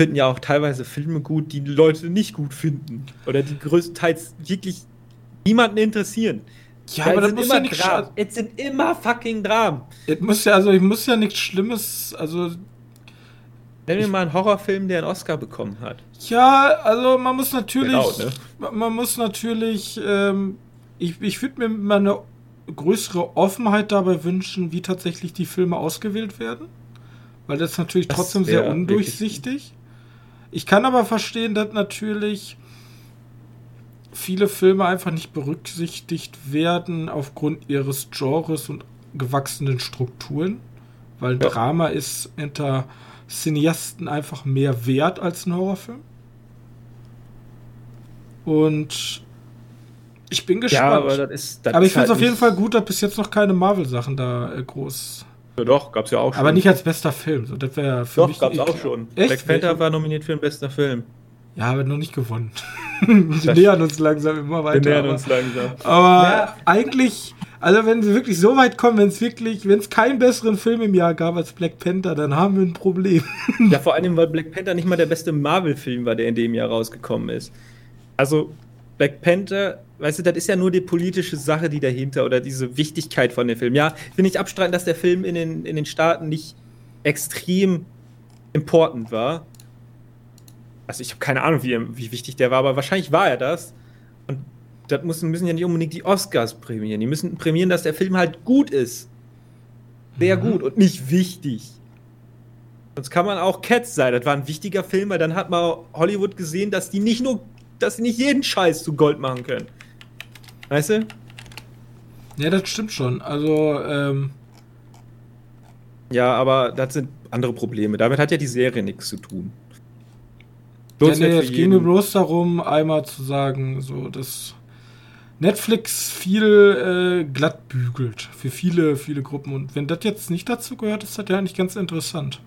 finden ja auch teilweise Filme gut, die, Leute nicht gut finden. Oder die größtenteils wirklich niemanden interessieren. Ja, aber das muss ja nicht Dramen. Es sind immer fucking Dramen. Es muss ja, also ich muss ja nichts Schlimmes, also. Nenn mir mal einen Horrorfilm, der einen Oscar bekommen hat. Ja, also man muss natürlich. Genau, ne? Man muss natürlich. Ähm, ich ich würde mir mal eine größere Offenheit dabei wünschen, wie tatsächlich die Filme ausgewählt werden. Weil das ist natürlich das trotzdem sehr undurchsichtig. Ich kann aber verstehen, dass natürlich viele Filme einfach nicht berücksichtigt werden aufgrund ihres Genres und gewachsenen Strukturen. Weil ja. Drama ist hinter Cineasten einfach mehr wert als ein Horrorfilm. Und ich bin gespannt. Ja, aber, das ist, das aber ich finde es halt auf jeden Fall gut, dass bis jetzt noch keine Marvel-Sachen da äh, groß ja, doch, gab's ja auch schon. Aber nicht als bester Film. So, das wäre für doch, mich gab's auch schon. Echt? Black Panther war nominiert für den besten Film. Ja, aber noch nicht gewonnen. wir nähern uns langsam immer weiter. Wir nähern uns langsam. Aber ja. eigentlich, also wenn sie wirklich so weit kommen, wenn es wirklich, wenn es keinen besseren Film im Jahr gab als Black Panther, dann haben wir ein Problem. ja, vor allem, weil Black Panther nicht mal der beste Marvel-Film war, der in dem Jahr rausgekommen ist. Also, Black Panther weißt du, das ist ja nur die politische Sache, die dahinter oder diese Wichtigkeit von dem Film. Ja, ich abstreiten, dass der Film in den, in den Staaten nicht extrem important war. Also ich habe keine Ahnung, wie, wie wichtig der war, aber wahrscheinlich war er das. Und das müssen, müssen ja nicht unbedingt die Oscars prämieren. Die müssen prämieren, dass der Film halt gut ist. Sehr mhm. gut und nicht wichtig. Sonst kann man auch Cats sein. Das war ein wichtiger Film, weil dann hat man Hollywood gesehen, dass die nicht nur, dass sie nicht jeden Scheiß zu Gold machen können. Weißt du? Ja, das stimmt schon. Also, ähm. Ja, aber das sind andere Probleme. Damit hat ja die Serie nichts zu tun. Ja, nee, es ging mir bloß darum, einmal zu sagen, so, dass Netflix viel äh, glatt bügelt für viele, viele Gruppen. Und wenn das jetzt nicht dazu gehört, ist das ja eigentlich ganz interessant.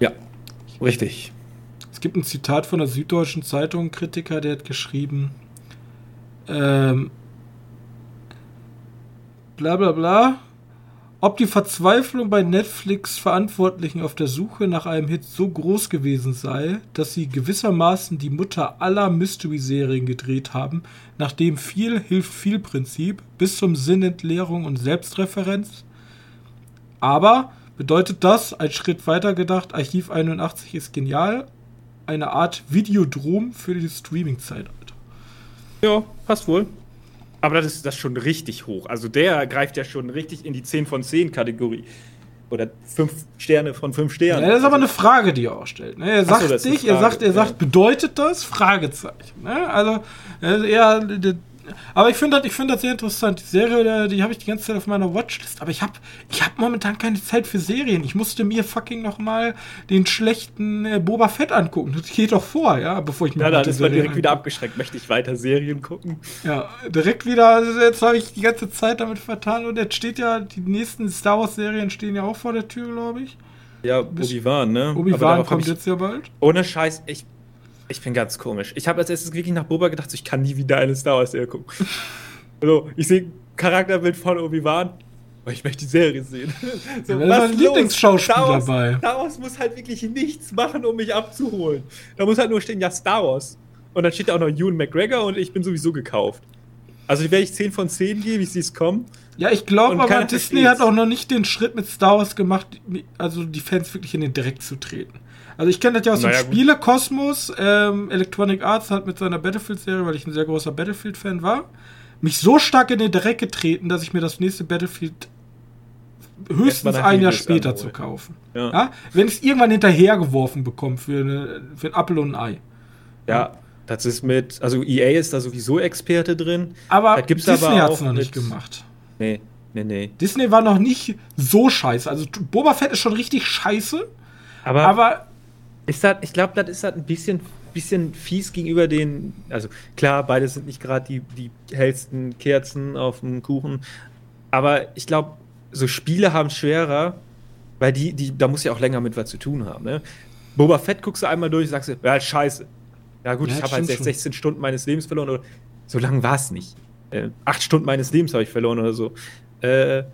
Ja, richtig. Es gibt ein Zitat von der Süddeutschen Zeitung, Kritiker, der hat geschrieben, ähm, bla bla bla. Ob die Verzweiflung bei Netflix-Verantwortlichen auf der Suche nach einem Hit so groß gewesen sei, dass sie gewissermaßen die Mutter aller Mystery-Serien gedreht haben, nachdem viel hilft viel Prinzip bis zum Sinnentleerung und Selbstreferenz. Aber bedeutet das, ein Schritt weiter gedacht, Archiv 81 ist genial, eine Art Videodrom für die Streaming-Zeitalter. Ja, passt wohl. Aber das ist das ist schon richtig hoch. Also der greift ja schon richtig in die 10 von 10 Kategorie. Oder 5 Sterne von 5 Sternen. Ja, das ist aber eine Frage, die er auch stellt. Ne? Er so, sagt ist eine sich, er Frage, sagt, er ja. sagt, bedeutet das? Fragezeichen. Ne? Also, äh, eher, d- aber ich finde das, ich finde das sehr interessant. Die Serie, die, die habe ich die ganze Zeit auf meiner Watchlist. Aber ich habe, ich habe momentan keine Zeit für Serien. Ich musste mir fucking noch mal den schlechten äh, Boba Fett angucken. Das geht doch vor, ja, bevor ich mir Ja, dann ist man direkt wieder angucke. abgeschreckt. Möchte ich weiter Serien gucken? Ja, direkt wieder. Also jetzt habe ich die ganze Zeit damit vertan und jetzt steht ja, die nächsten Star Wars Serien stehen ja auch vor der Tür, glaube ich. Ja, Obi-Wan, ne? Obi-Wan hab kommt jetzt ja bald. Ohne Scheiß, ich, ich bin ganz komisch. Ich habe als erstes wirklich nach Boba gedacht, so, ich kann nie wieder eine Star Wars-Serie gucken. also, ich sehe ein Charakterbild von Obi-Wan, aber ich möchte die Serie sehen. so, Ja, da ist? Lieblingsschauspieler Star Wars, dabei. Star Wars muss halt wirklich nichts machen, um mich abzuholen. Da muss halt nur stehen, ja, Star Wars. Und dann steht da auch noch Ewan McGregor und ich bin sowieso gekauft. Also, werde ich 10 von 10 geben, ich sehe es kommen. Ja, ich glaube aber, Disney versteht's. hat auch noch nicht den Schritt mit Star Wars gemacht, also die Fans wirklich in den Dreck zu treten. Also ich kenne das ja aus Naja, dem. Spielekosmos. Ähm, Electronic Arts hat mit seiner Battlefield-Serie, weil ich ein sehr großer Battlefield-Fan war, mich so stark in den Dreck getreten, dass ich mir das nächste Battlefield höchstens ein Jahr später zu kaufen. Ja. Ja? Wenn ich es irgendwann hinterhergeworfen bekomme für, eine, für ein Apfel und ein Ei. Ja, das ist mit, also EA ist da sowieso Experte drin. Aber gibt's Disney hat es noch nicht gemacht. Nee, nee, nee. Disney war noch nicht so scheiße. Also Boba Fett ist schon richtig scheiße, Aber, aber ist das, ich glaube, das ist halt ein bisschen, bisschen fies gegenüber den, also klar, beide sind nicht gerade die, die hellsten Kerzen auf dem Kuchen, aber ich glaube, so Spiele haben schwerer, weil die, die, da muss ja auch länger mit was zu tun haben, ne? Boba Fett guckst du einmal durch, sagst du, ja, scheiße. Ja gut, Ja, ich habe halt stimmt jetzt schon. 16 Stunden meines Lebens verloren, oder so lange war es nicht. Äh, acht Stunden meines Lebens habe ich verloren oder so. Äh,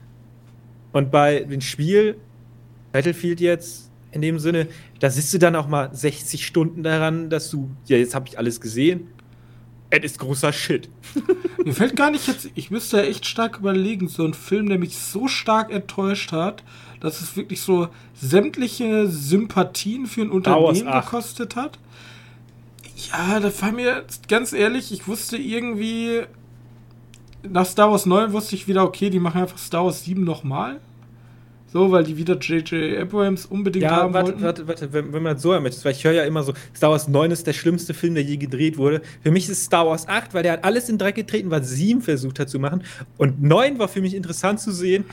und bei dem Spiel, Battlefield jetzt, in dem Sinne, da sitzt du dann auch mal 60 Stunden daran, dass du, ja, jetzt habe ich alles gesehen. Es ist großer Shit. Mir fällt gar nicht jetzt, ich müsste ja echt stark überlegen, so ein Film, der mich so stark enttäuscht hat, dass es wirklich so sämtliche Sympathien für ein Unternehmen 8. gekostet hat. Ja, da war mir ganz ehrlich, ich wusste irgendwie, nach Star Wars 9 wusste ich wieder, okay, die machen einfach Star Wars 7 nochmal. So, weil die wieder J.J. Abrams unbedingt Ja, haben warte, wollten. warte, warte, wenn, wenn man das so möchte, weil ich höre ja immer so, Star Wars 9 ist der schlimmste Film, der je gedreht wurde. Für mich ist Star Wars 8, weil der hat alles in Dreck getreten, was 7 versucht hat zu machen. Und 9 war für mich interessant zu sehen,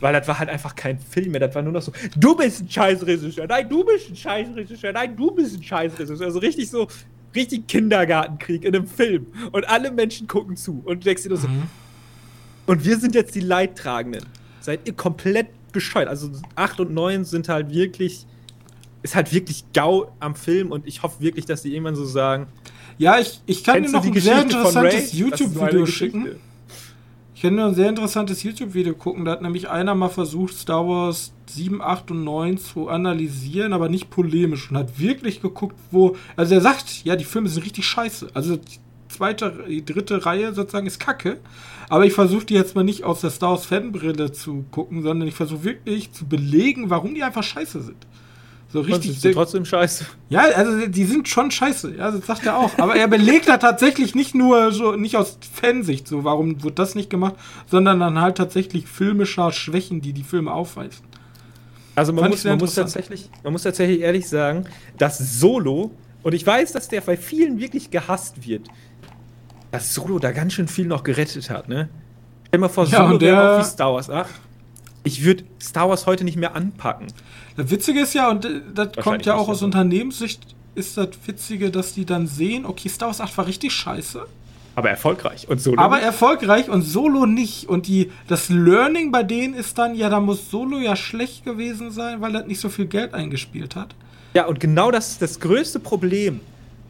weil das war halt einfach kein Film mehr. Das war nur noch so, du bist ein Scheißregisseur, nein, du bist ein Scheißregisseur, nein, du bist ein Scheißregisseur. Also richtig so, richtig Kindergartenkrieg in einem Film. Und alle Menschen gucken zu. Und denkst dir nur so, Mhm. und wir sind jetzt die Leidtragenden. Seid ihr komplett bescheuert. Also 8 und 9 sind halt wirklich, ist halt wirklich GAU am Film und ich hoffe wirklich, dass die irgendwann so sagen. Ja, ich, ich kann dir "Kennst du noch ein sehr Geschichte interessantes YouTube-Video Geschichte." schicken. Ich kann nur ein sehr interessantes YouTube-Video gucken. Da hat nämlich einer mal versucht, Star Wars 7, 8 und 9 zu analysieren, aber nicht polemisch. Und hat wirklich geguckt, wo. Also er sagt, ja, die Filme sind richtig scheiße. Also zweite, die dritte Reihe sozusagen ist kacke. Aber ich versuche die jetzt mal nicht aus der Star Wars-Fanbrille zu gucken, sondern ich versuche wirklich zu belegen, warum die einfach scheiße sind. So Richtig, sind trotzdem scheiße. Ja, also die sind schon scheiße, ja, das sagt er auch. Aber er belegt da tatsächlich nicht nur so, nicht aus Fansicht, so, warum wird das nicht gemacht, sondern dann halt tatsächlich filmischer Schwächen, die die Filme aufweisen. Also man Fand muss, man, muss tatsächlich, man muss tatsächlich ehrlich sagen, dass Solo, und ich weiß, dass der bei vielen wirklich gehasst wird, dass Solo da ganz schön viel noch gerettet hat, ne? Stell mal vor, Ja, Solo wäre auch wie Star Wars 8. Ich würde Star Wars heute nicht mehr anpacken. Das Witzige ist ja, und äh, das kommt ja auch aus aber- Unternehmenssicht, ist das Witzige, dass die dann sehen, okay, Star Wars 8 war richtig scheiße, Aber erfolgreich. Und Solo aber nicht. erfolgreich und Solo nicht. Und die, das Learning bei denen ist dann, ja, da muss Solo ja schlecht gewesen sein, weil das nicht so viel Geld eingespielt hat. Ja, und genau das ist das größte Problem.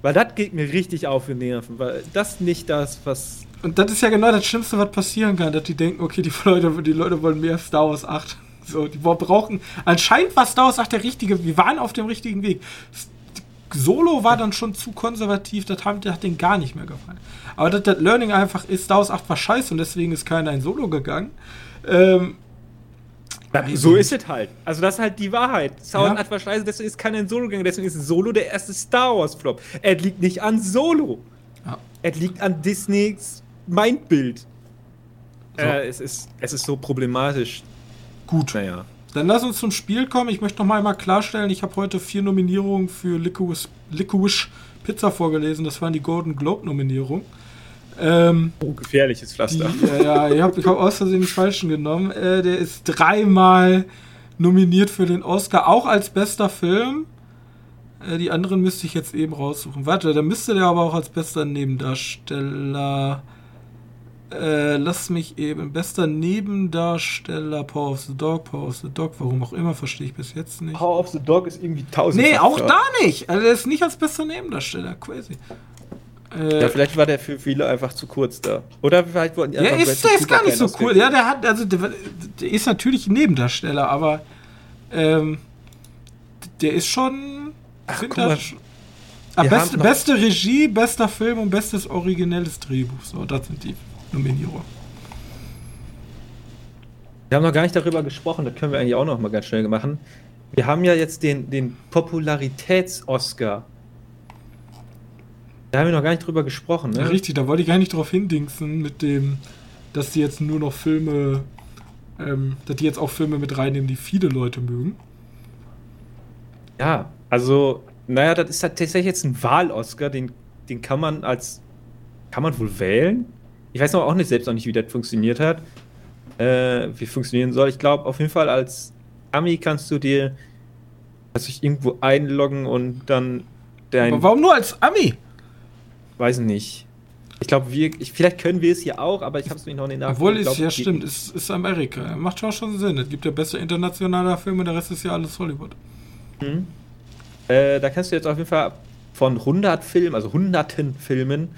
Weil das geht mir richtig auf die Nerven. Weil das nicht das, was. Und das ist ja genau das Schlimmste, was passieren kann, dass die denken, okay, die Leute, die Leute wollen mehr Star Wars 8. So, die brauchen. Anscheinend war Star Wars 8 der richtige. Wir waren auf dem richtigen Weg. Solo war dann schon zu konservativ, das das hat denen gar nicht mehr gefallen. Aber dass das Learning einfach ist, Star Wars 8 war scheiße und deswegen ist keiner in Solo gegangen. Ähm, so ist es halt. Also das ist halt die Wahrheit. Sauron Ja. hat wahrscheinlich, deswegen ist keiner in Solo gegangen, deswegen ist Solo der erste Star Wars Flop. Er liegt nicht an Solo. Ja. Es liegt an Disneys Mindbild. So. Äh, es, ist, es ist so problematisch. Gut. Naja. Dann lass uns zum Spiel kommen. Ich möchte noch mal einmal klarstellen, ich habe heute vier Nominierungen für Licorice, Licorice Pizza vorgelesen. Das waren die Golden Globe Nominierungen. Ähm, Oh, gefährliches die, Pflaster. äh, ja, ich habe hab aus Versehen den falschen genommen. Äh, der ist dreimal nominiert für den Oscar, auch als bester Film. Äh, die anderen müsste ich jetzt eben raussuchen. Warte, da müsste der aber auch als bester Nebendarsteller. Äh, lass mich eben. Bester Nebendarsteller, Power of the Dog, Power of the Dog, warum auch immer, verstehe ich bis jetzt nicht. Power of the Dog ist irgendwie tausend. Nee, auch da nicht. Also, der ist nicht als bester Nebendarsteller. Crazy. Äh, Ja, vielleicht war der für viele einfach zu kurz da. Oder vielleicht wollten die Ja, einfach ist, Bradley der ist gar nicht so cool. Ja, der hat, also der, der ist natürlich ein Nebendarsteller, aber ähm, der ist schon. Ach, guck mal. Ah, noch- beste Regie, bester Film und bestes originelles Drehbuch. So, das sind die Nominierungen. Wir haben noch gar nicht darüber gesprochen, das können wir eigentlich auch noch mal ganz schnell machen. Wir haben ja jetzt den, den Popularitäts-Oscar. Da haben wir noch gar nicht drüber gesprochen, Ja, ne? richtig, da wollte ich gar nicht drauf hindingsen mit dem, dass die jetzt nur noch Filme, ähm, dass die jetzt auch Filme mit reinnehmen, die viele Leute mögen. Ja, also, naja, das ist halt tatsächlich jetzt ein Wahl-Oscar, den, den kann man als, kann man wohl wählen? Ich weiß aber auch nicht selbst noch nicht, wie das funktioniert hat, äh, wie funktionieren soll. Ich glaube, auf jeden Fall als Ami kannst du dir, kannst dich irgendwo einloggen und dann dein, Aber warum nur als Ami? Weiß nicht. Ich glaube, wir, ich, vielleicht können wir es hier auch, aber ich habe es nicht noch in den Obwohl, ist, ja stimmt, ist, ist Amerika. Macht schon schon Sinn. Es gibt ja beste internationaler Filme, der Rest ist ja alles Hollywood. Mhm. Äh, da kannst du jetzt auf jeden Fall von 100 Filmen, also hunderten Filmen,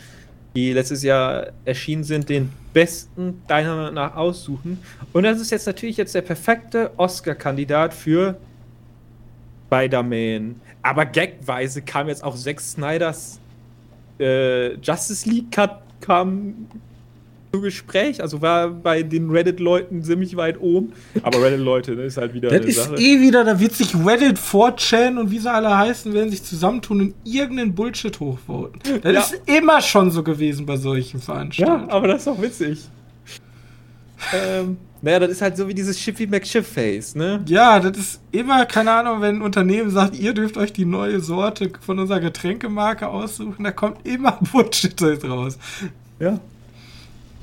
die letztes Jahr erschienen sind, den besten deiner Meinung nach aussuchen. Und das ist jetzt natürlich jetzt der perfekte Oscar-Kandidat für Spider-Man. Aber gagweise kam jetzt auch Zack Snyders äh, Justice League Cut kam zu Gespräch, also war bei den Reddit-Leuten ziemlich weit oben. Aber Reddit-Leute, ne, ist halt wieder Das ist eh wieder, da wird sich Reddit, 4chan und wie sie alle heißen, werden sich zusammentun und irgendeinen Bullshit hochvoten. Das Ja. ist immer schon so gewesen bei solchen Ja, Veranstaltungen. aber das ist doch witzig. ähm, naja, das ist halt so wie dieses Schiffy McSchiff-Face, ne? Ja, das ist immer, keine Ahnung, wenn ein Unternehmen sagt, ihr dürft euch die neue Sorte von unserer Getränkemarke aussuchen, da kommt immer Bullshit raus. Ja.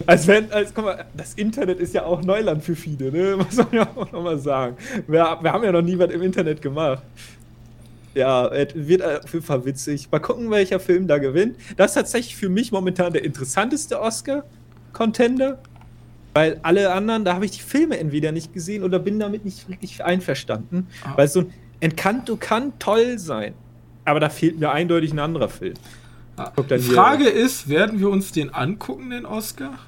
Als wenn, als, guck mal, das Internet ist ja auch Neuland für viele, ne? Muss man ja auch nochmal sagen. Wir, wir haben ja noch nie was im Internet gemacht. Ja, es wird auf jeden Fall witzig. Mal gucken, welcher Film da gewinnt. Das ist tatsächlich für mich momentan der interessanteste Oscar-Contender. Weil alle anderen, da habe ich die Filme entweder nicht gesehen oder bin damit nicht wirklich einverstanden. Ah. Weil so ein Encanto kann toll sein. Aber da fehlt mir eindeutig ein anderer Film. Guck Die dann hier. Frage ist, werden wir uns den angucken, den Oscar?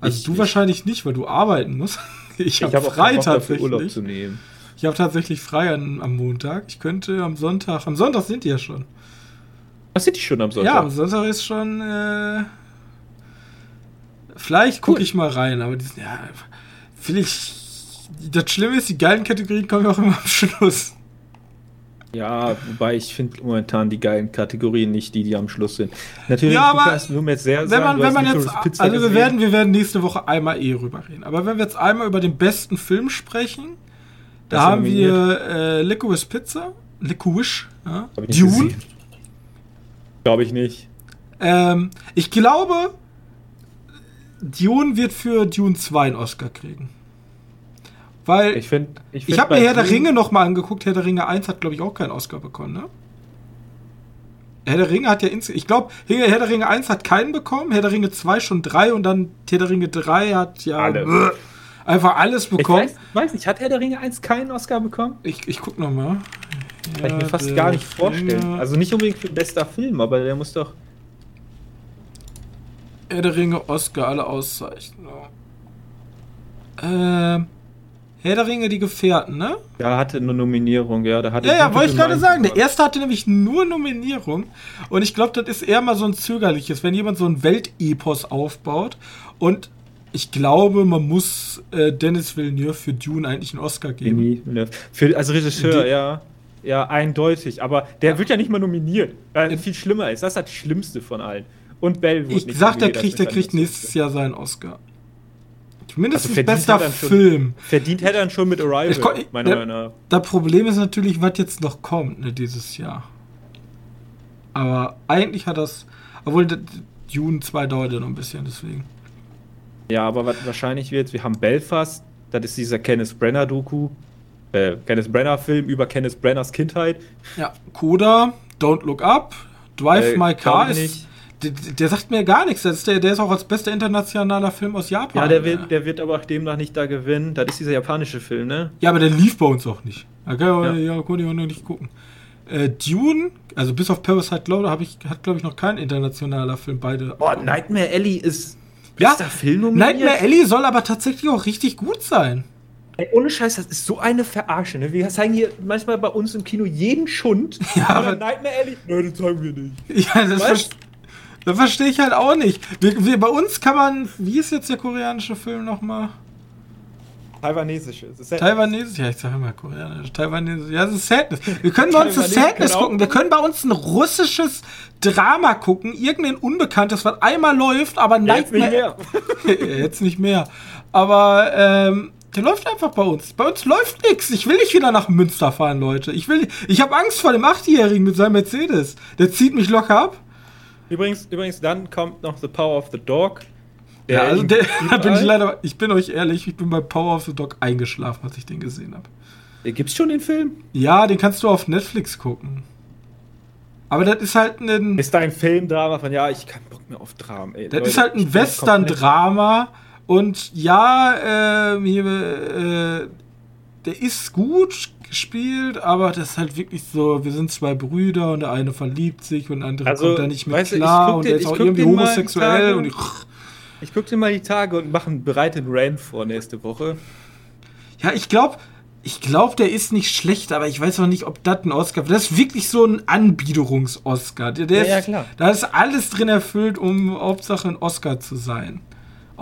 Also Ich du nicht. wahrscheinlich nicht, weil du arbeiten musst. Ich habe auch frei dafür, Urlaub tatsächlich. zu nehmen. Ich habe tatsächlich frei an, am Montag. Ich könnte am Sonntag. Am Sonntag sind die ja schon. Was sind die schon am Sonntag? Ja, am Sonntag ist schon. Äh, vielleicht gucke Cool. ich mal rein, aber die sind ja. Vielleicht. Das Schlimme ist, die geilen Kategorien kommen ja auch immer am Schluss. Ja, wobei ich finde momentan die geilen Kategorien nicht die, die am Schluss sind. Natürlich, Ja, aber nur mit sehr Wenn sagen, man, wenn man jetzt. Pizza Also wir werden, wir werden nächste Woche einmal eh rüber reden. Aber wenn wir jetzt einmal über den besten Film sprechen, da Das haben wir äh, Licorice Pizza. Licorice, ja. Hab ich nicht Dune. gesehen. Glaube ich nicht. Ähm, ich glaube, Dune wird für Dune 2 einen Oscar kriegen. Weil Ich finde. ich, find habe mir Herr der Dune- Ringe noch mal angeguckt. Herr der Ringe 1 hat, glaube ich, auch keinen Oscar bekommen, ne? Herr der Ringe hat ja insgesamt, ich glaube, Herr der Ringe 1 hat keinen bekommen, Herr der Ringe 2 schon drei und dann Herr der Ringe 3 hat ja Alle. einfach alles Ich bekommen. weiß, weiß nicht, hat Herr der Ringe 1 keinen Oscar bekommen? Ich, ich guck noch mal. Kann ich mir fast der gar nicht vorstellen. Ringe- Also nicht unbedingt für bester Film, aber der muss doch. Herr der Ringe, Oscar, alle Auszeichnungen. Ähm, Herr der Ringe, die Gefährten, ne? Ja, hatte eine Nominierung, ja. Da hatte Ja, ja, wollte ich gerade sagen. Der erste hatte nämlich nur Nominierung. Und ich glaube, das ist eher mal so ein zögerliches, wenn jemand so ein Weltepos aufbaut. Und Ich glaube, man muss äh, Dennis Villeneuve für Dune eigentlich einen Oscar geben. Denis Für, als Regisseur, Die- ja. Ja, eindeutig. Aber der wird ja nicht mal nominiert. Weil viel schlimmer ist. Das ist das Schlimmste von allen. Und Bell wird Ich sag, der kriegt, der kriegt nächstes Jahr seinen Oscar. Mindestens Also bester er schon- Film. Verdient hätte er schon mit Arrival, Ich ko- meiner der- Meinung nach. Das Problem ist natürlich, was jetzt noch kommt, ne, dieses Jahr. Aber eigentlich hat das. Obwohl, Dune 2 dauert ja noch ein bisschen, deswegen. Ja, aber was wahrscheinlich wird, wir haben Belfast, das ist dieser Kenneth Brenner-Doku, äh, Kenneth Brenner-Film über Kenneth Brenners Kindheit. Ja, Coda, Don't Look Up, Drive Äh, My Car ich ist. Der, der sagt mir gar nichts. Ist der, der ist auch als bester internationaler Film aus Japan. Ja, der wird, der wird aber auch demnach nicht da gewinnen. Das ist dieser japanische Film, ne? Ja, aber der lief bei uns auch nicht. Da kann Ja. ja. konnte ich auch noch nicht gucken. Äh, Dune, also bis auf Parasite Glow, hab ich, hat glaube ich noch kein internationaler Film beide. Boah, Nightmare Alley ist Ja, Film nominiert. Nightmare Alley soll aber tatsächlich auch richtig gut sein. Ey, ohne Scheiß, das ist so eine Verarsche, ne? Wir zeigen hier manchmal bei uns im Kino jeden Schund. Ja, aber Nightmare Alley, nein, das zeigen wir nicht. Ja, das, ver das verstehe ich halt auch nicht. Wir, wir, bei uns kann man, wie ist jetzt der koreanische Film nochmal? Taiwanesische. Taiwanesisch, ja, ich sage immer koreanisch. Taiwanesisch, ja, das ist Sadness. Wir können bei uns das Sadness gucken. Wir können bei uns ein russisches Drama gucken, irgendein Unbekanntes, was einmal läuft, aber Ja, jetzt nicht mehr. Jetzt nicht mehr. Aber ähm, der läuft einfach bei uns. Bei uns läuft nichts. Ich will nicht wieder nach Münster fahren, Leute. Ich will. Ich habe Angst vor dem Achtjährigen mit seinem Mercedes. Der zieht mich locker ab. Übrigens, übrigens, dann kommt noch The Power of the Dog. Ja, also der, da bin ich leider. Ich bin euch ehrlich, ich bin bei Power of the Dog eingeschlafen, als ich den gesehen habe. Gibt's schon den Film? Ja, den kannst du auf Netflix gucken. Aber das ist halt ein. Ist da ein Filmdrama von, ja, ich kann Bock mehr auf Dramen, ey. Das Leute, ist halt ein Western-Drama. Und ja, ähm, hier, äh, der ist gut gespielt, aber das ist halt wirklich so, wir sind zwei Brüder und der eine verliebt sich und der andere Also, kommt da nicht mehr klar guck und den- der ist auch irgendwie den homosexuell und ich, Ich guck dir mal die Tage und mache bereit den Rand vor nächste Woche. Ja, ich glaube, ich glaube, der ist nicht schlecht, aber ich weiß auch nicht, ob das ein Oscar Das ist wirklich so ein Anbiederungs-Oscar. Der, der Ja, ja, ist, klar. Da ist alles drin erfüllt, um Hauptsache ein Oscar zu sein.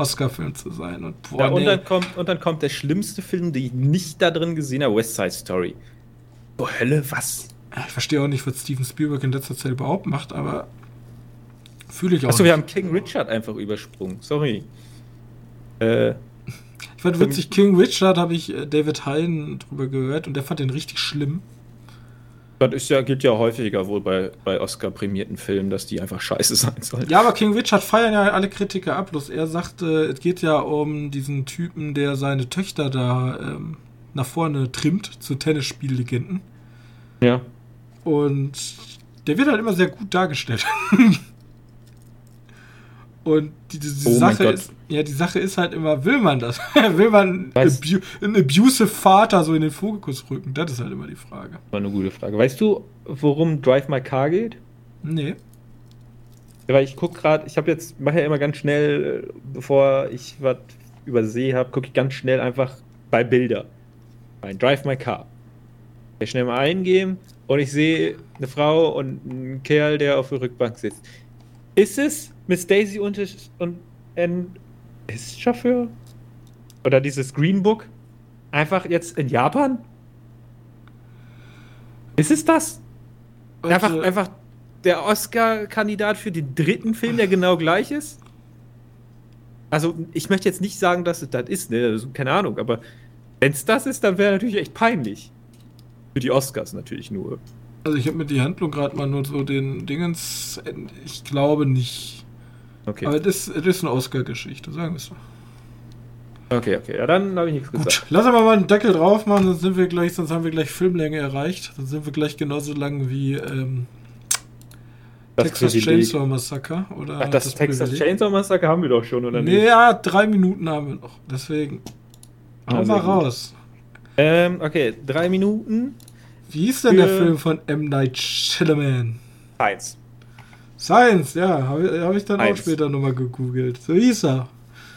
Oscar-Film zu sein. Und, boah, Ja, und, nee. dann kommt, und dann kommt der schlimmste Film, den ich nicht da drin gesehen habe, West Side Story. Boah, Hölle, was? Ich verstehe auch nicht, was Steven Spielberg in letzter Zeit überhaupt macht, aber fühle ich auch. Achso, wir haben King Richard einfach übersprungen. Sorry. Äh, Ich fand witzig, King Richard habe ich äh, David Hein drüber gehört und der fand den richtig schlimm. Das ist ja, gilt ja häufiger wohl bei, bei Oscar-prämierten Filmen, dass die einfach scheiße sein sollen. Ja, aber King Richard feiern ja alle Kritiker ab. Bloß er sagte, es geht ja um diesen Typen, der seine Töchter da ähm, nach vorne trimmt zu Tennisspiellegenden. Ja. Und der wird halt immer sehr gut dargestellt. Und die, die, die Oh Sache ist, ja, die Sache ist halt immer, will man das? will man abu einen abusive Vater so in den Fokus rücken? Das ist halt immer die Frage. War eine gute Frage. Weißt du, worum Drive My Car geht? Nee. Weil ich gucke gerade, ich habe jetzt, mache ja immer ganz schnell, bevor ich was übersehe habe, gucke ich ganz schnell einfach bei Bilder. Ein Drive My Car. Ich schnell mal eingeben und ich sehe eine Frau und einen Kerl, der auf der Rückbank sitzt. Ist es Miss Daisy und, und ein ist Chauffeur? Oder dieses Green Book? Einfach jetzt in Japan? Ist es das? Einfach, Also- einfach der Oscar-Kandidat für den dritten Film, der genau gleich ist? Also, ich möchte jetzt nicht sagen, dass es das ist, ne? Also, keine Ahnung, aber wenn es das ist, dann wäre natürlich echt peinlich. Für die Oscars natürlich nur. Also ich habe mir die Handlung gerade mal nur so den Dingens. Ich glaube nicht. Okay. Aber das, das ist eine Oscar-Geschichte, sagen wir es so. okay, okay. Ja, dann habe ich nichts Gut, gesagt. lass aber mal einen Deckel drauf machen, sonst sind wir gleich, sonst haben wir gleich Filmlänge erreicht. Dann sind wir gleich genauso lang wie ähm, Das Texas. Chainsaw Massacre oder Ach, das, Texas Privileg. Chainsaw Massacre haben wir doch schon, oder Nee, ja, drei Minuten haben wir noch. Deswegen. Hau mal raus. Ähm, okay, drei Minuten. Wie hieß denn der Film von M. Night Shyamalan? Eins. Science, ja, habe ich, hab ich dann auch Eins. später nochmal gegoogelt. So hieß er.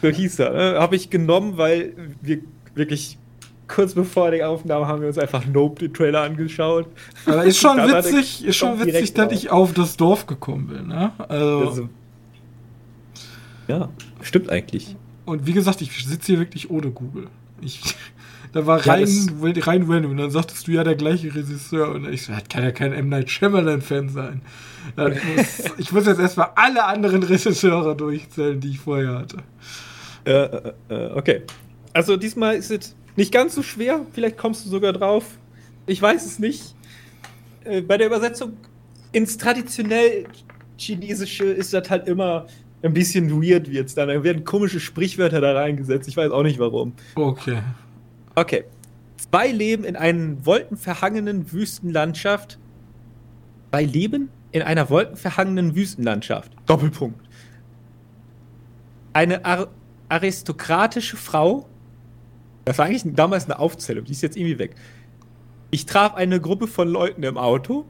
So hieß er. Ne? Habe ich genommen, weil wir wirklich kurz bevor die Aufnahme haben wir uns einfach Nope den Trailer angeschaut. Aber ist schon witzig, ist schon witzig, dass ich auf das Dorf gekommen bin. Ne? Also, Also, ja, stimmt eigentlich. Und wie gesagt, ich sitze hier wirklich ohne Google. Ich, da war Ja, rein, rein random. Und dann sagtest du ja der gleiche Regisseur. Und ich so, das kann ja kein M. Night Shyamalan-Fan sein. Muss, ich muss jetzt erstmal alle anderen Regisseure durchzählen, die ich vorher hatte. Äh, äh, äh, okay. Also diesmal ist es nicht ganz so schwer. Vielleicht kommst du sogar drauf. Ich weiß es nicht. Äh, bei der Übersetzung ins traditionell Chinesische ist das halt immer ein bisschen weird wird's dann. Da werden komische Sprichwörter da reingesetzt. Ich weiß auch nicht warum. Okay. Okay. Zwei leben in einer wolkenverhangenen Wüstenlandschaft. Zwei leben in einer wolkenverhangenen Wüstenlandschaft. Doppelpunkt. Eine ar aristokratische Frau. Das war eigentlich damals eine Aufzählung, die ist jetzt irgendwie weg. Ich traf eine Gruppe von Leuten im Auto.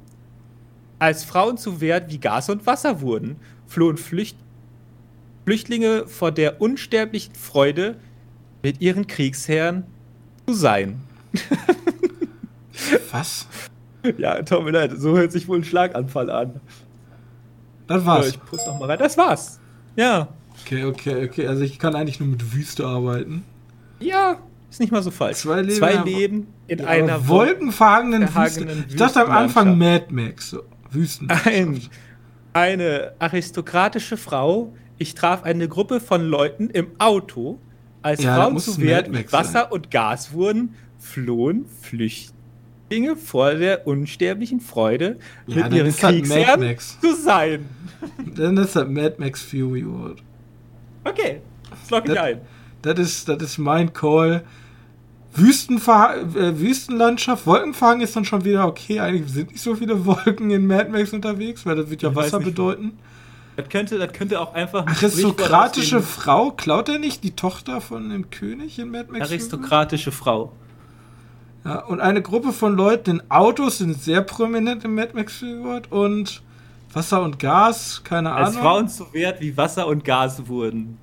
Als Frauen zu Wert wie Gas und Wasser wurden, flohen Flücht Flüchtlinge vor der unsterblichen Freude, mit ihren Kriegsherren zu sein. Was? Ja, mir leid, so hört sich wohl ein Schlaganfall an. Das war's. ich puste noch mal rein. Das war's. Ja. Okay, okay, okay. Also ich kann eigentlich nur mit Wüste arbeiten. Ja, ist nicht mal so falsch. Zwei Leben- Zwei Leben in Ja, einer wolkenverhangenen Wüste. Ich dachte am Anfang. Mad Max. So. Wüsten. Ein, eine aristokratische Frau. Ich traf eine Gruppe von Leuten im Auto. Als Ja, Frauen zu Max Wasser und Gas wurden, flohen Flüchtlinge vor der unsterblichen Freude, Ja, mit ihren Mad Kriegsherren Max. zu sein. Dann ist das Mad Max Fury Road. Okay, das log ich ein. Das ist, das ist mein Call. Wüstenver äh, Wüstenlandschaft, Wolkenfahren ist dann schon wieder okay. Eigentlich sind nicht so viele Wolken in Mad Max unterwegs, weil das wird ja Ich Wasser nicht, bedeuten. Das könnte, das könnte auch einfach ein Aristokratische Frau, klaut er nicht die Tochter von dem König in Mad Max? Aristokratische Frau. Ja, und eine Gruppe von Leuten in Autos sind sehr prominent im Mad Max Road und Wasser und Gas, keine Als Ahnung. Frauen zu Wert wie Wasser und Gas wurden.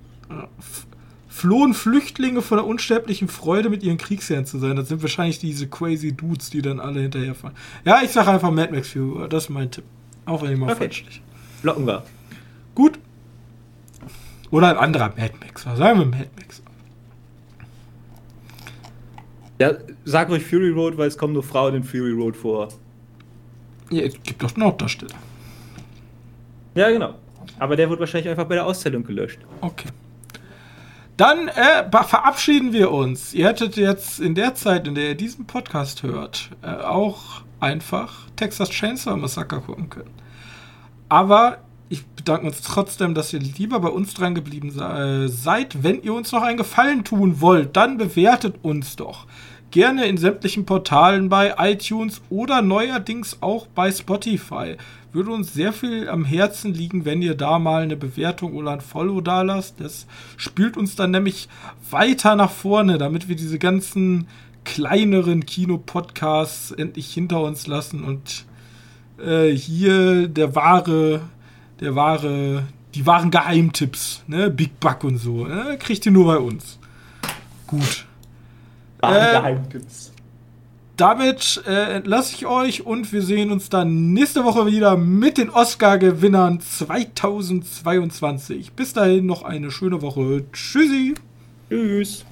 flohen Flüchtlinge von der unsterblichen Freude, mit ihren Kriegsherren zu sein. Das sind wahrscheinlich diese crazy Dudes, die dann alle hinterherfahren. Ja, ich sage einfach Mad Max Fury, das ist mein Tipp. Auch wenn ich mal Okay. falsch liege. Locken wir. Gut. Oder ein anderer Mad Max. Was sagen wir Mad Max? Ja, sag ruhig Fury Road, weil es kommen nur Frauen in Fury Road vor. Ja, es gibt doch einen Hauptdarsteller. Ja, genau. Aber der wird wahrscheinlich einfach bei der Auszählung gelöscht. Okay. Dann äh, verabschieden wir uns. Ihr hättet jetzt in der Zeit, in der ihr diesen Podcast hört, äh, auch einfach Texas Chainsaw Massacre gucken können. Aber ich bedanke uns trotzdem, dass ihr lieber bei uns dran geblieben äh, seid. Wenn ihr uns noch einen Gefallen tun wollt, dann bewertet uns doch. Gerne in sämtlichen Portalen bei iTunes oder neuerdings auch bei Spotify. Würde uns sehr viel am Herzen liegen, wenn ihr da mal eine Bewertung oder ein Follow da lasst. Das spielt uns dann nämlich weiter nach vorne, damit wir diese ganzen kleineren Kinopodcasts endlich hinter uns lassen und äh, hier der wahre, der wahre, die wahren Geheimtipps, ne, Big Buck und so, ne, kriegt ihr nur bei uns. Gut. Äh, Geheimtipps. Damit äh, entlasse ich euch und wir sehen uns dann nächste Woche wieder mit den Oscar-Gewinnern 2022. Bis dahin noch eine schöne Woche. Tschüssi. Tschüss.